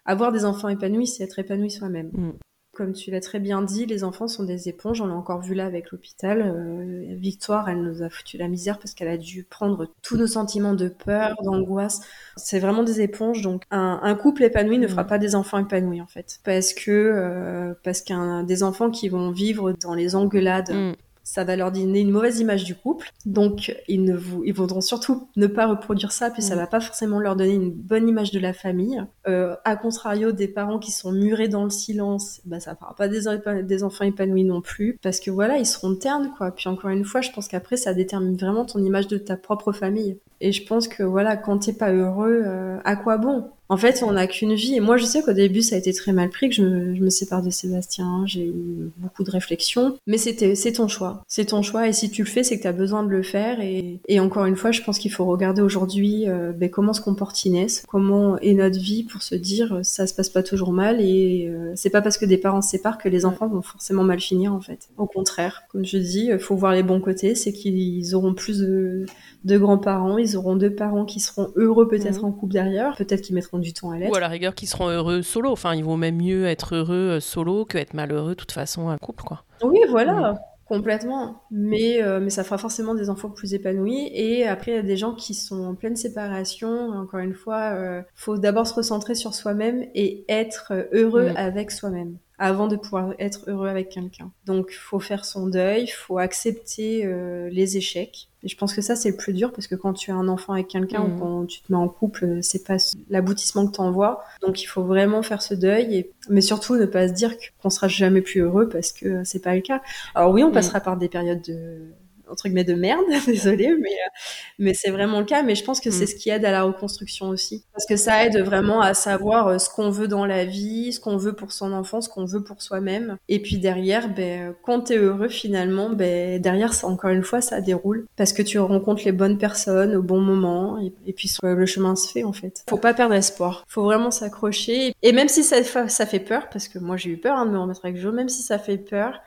avoir des enfants épanouis, c'est être épanoui soi-même. Mm. Comme tu l'as très bien dit, les enfants sont des éponges. On l'a encore vu là avec l'hôpital. Euh, Victoire, elle nous a foutu la misère parce qu'elle a dû prendre tous nos sentiments de peur, d'angoisse. C'est vraiment des éponges. Donc, un, couple épanoui ne fera mm. pas des enfants épanouis en fait, parce que euh, parce qu'un des enfants qui vont vivre dans les engueulades. Mm ça va leur donner une mauvaise image du couple. Donc, ils ne vous, ils voudront surtout ne pas reproduire ça, puis ça mm. va pas forcément leur donner une bonne image de la famille. Euh, à contrario, des parents qui sont murés dans le silence, bah, ça fera pas des, des enfants épanouis non plus, parce que voilà, ils seront ternes, quoi. Puis encore une fois, je pense qu'après, ça détermine vraiment ton image de ta propre famille. Et je pense que voilà, quand t'es pas heureux, euh, à quoi bon? En fait, on n'a qu'une vie. Et moi, je sais qu'au début, ça a été très mal pris, que je me, sépare de Sébastien. J'ai eu beaucoup de réflexions. Mais c'était, c'est ton choix. C'est ton choix. Et si tu le fais, c'est que tu as besoin de le faire. Et, encore une fois, je pense qu'il faut regarder aujourd'hui euh, ben, comment se comporte Inès, comment est notre vie pour se dire euh, ça se passe pas toujours mal. Et euh, c'est pas parce que des parents se séparent que les enfants vont forcément mal finir, en fait. Au contraire, comme je dis, il faut voir les bons côtés. C'est qu'ils auront plus de, de grands-parents. Ils auront deux parents qui seront heureux peut-être mhm. en couple derrière. Peut-être qu'ils mettront du temps à l'être. Ou à la rigueur qui seront heureux solo. Enfin, ils vont même mieux être heureux euh, solo que être malheureux de toute façon un couple, quoi. Oui, voilà. Mm. Complètement. Mais, euh, mais ça fera forcément des enfants plus épanouis. Et après, il y a des gens qui sont en pleine séparation. Encore une fois, euh, faut d'abord se recentrer sur soi-même et être heureux mm. avec soi-même avant de pouvoir être heureux avec quelqu'un. Donc, faut faire son deuil, faut accepter euh, les échecs. Et je pense que ça, c'est le plus dur parce que quand tu as un enfant avec quelqu'un ou mm. quand tu te mets en couple, c'est pas l'aboutissement que tu envoies. Donc, il faut vraiment faire ce deuil, et... mais surtout ne pas se dire qu'on sera jamais plus heureux parce que c'est pas le cas. Alors oui, on mm. passera par des périodes de entre guillemets de merde, désolé, mais euh, mais c'est vraiment le cas. Mais je pense que c'est mm. ce qui aide à la reconstruction aussi, parce que ça aide vraiment à savoir euh, ce qu'on veut dans la vie, ce qu'on veut pour son enfant, ce qu'on veut pour soi-même. Et puis derrière, ben quand t'es heureux finalement, ben derrière, ça, encore une fois, ça déroule parce que tu rencontres les bonnes personnes au bon moment, et, puis le chemin se fait en fait. Faut pas perdre espoir. Faut vraiment s'accrocher. Et même si ça, ça fait peur, parce que moi j'ai eu peur hein, de me remettre avec Jo, même si ça fait peur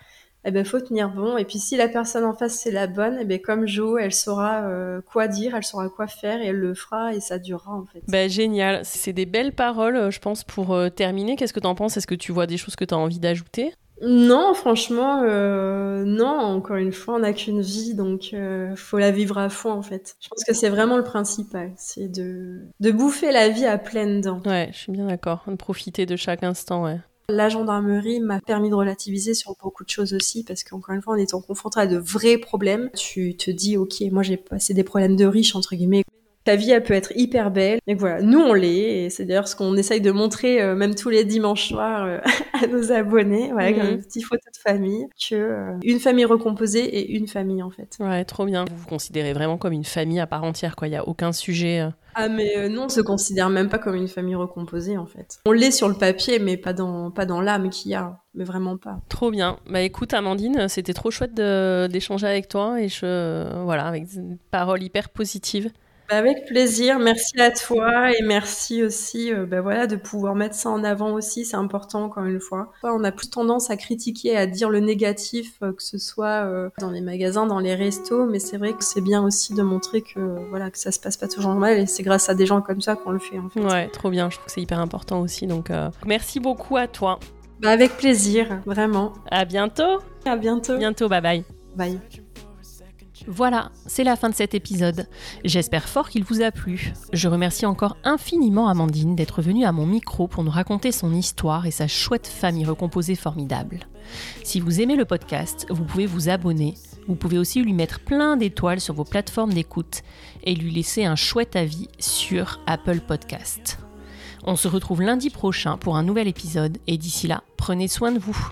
eh ben faut tenir bon. Et puis si la personne en face c'est la bonne, eh ben comme Jo, elle saura euh, quoi dire, elle saura quoi faire et elle le fera et ça durera en fait. Ben génial, c'est des belles paroles, euh, je pense pour euh, terminer. Qu'est-ce que tu en penses? Est-ce que tu vois des choses que tu as envie d'ajouter? Non, franchement, non. Encore une fois, on n'a qu'une vie, donc faut la vivre à fond en fait. Je pense que c'est vraiment le principal, c'est de de bouffer la vie à pleines dents. Ouais, je suis bien d'accord. De profiter de chaque instant, ouais. La gendarmerie m'a permis de relativiser sur beaucoup de choses aussi parce qu'encore une fois, en étant confronté à de vrais problèmes, tu te dis, ok, moi j'ai passé des problèmes de riches, entre guillemets, ta vie, elle peut être hyper belle. Et voilà, nous, on l'est. Et c'est d'ailleurs ce qu'on essaye de montrer, euh, même tous les dimanches soirs, euh, à nos abonnés, voilà, comme une petite photo de famille, que euh, une famille recomposée et une famille, en fait. Ouais, trop bien. Vous vous considérez vraiment comme une famille à part entière, quoi. Il n'y a aucun sujet. Ah, mais non, on se considère même pas comme une famille recomposée, en fait. On l'est sur le papier, mais pas dans, pas dans l'âme qu'il y a. Mais vraiment pas. Trop bien. Bah écoute, Amandine, c'était trop chouette d'échanger avec toi et je, voilà, avec une parole hyper positive. Bah, avec plaisir, merci à toi et merci aussi euh, bah, voilà, de pouvoir mettre ça en avant aussi, c'est important encore une fois. On a plus tendance à critiquer, à dire le négatif, euh, que ce soit euh, dans les magasins, dans les restos, mais c'est vrai que c'est bien aussi de montrer que voilà que ça se passe pas toujours mal et c'est grâce à des gens comme ça qu'on le fait en fait. Ouais, trop bien, je trouve que c'est hyper important aussi, donc merci beaucoup à toi. Bah, avec plaisir, vraiment. À bientôt. À bientôt. Bientôt, bye bye. Bye. Voilà, c'est la fin de cet épisode. J'espère fort qu'il vous a plu. Je remercie encore infiniment Amandine d'être venue à mon micro pour nous raconter son histoire et sa chouette famille recomposée formidable. Si vous aimez le podcast, vous pouvez vous abonner. Vous pouvez aussi lui mettre plein d'étoiles sur vos plateformes d'écoute et lui laisser un chouette avis sur Apple Podcast. On se retrouve lundi prochain pour un nouvel épisode et d'ici là, prenez soin de vous.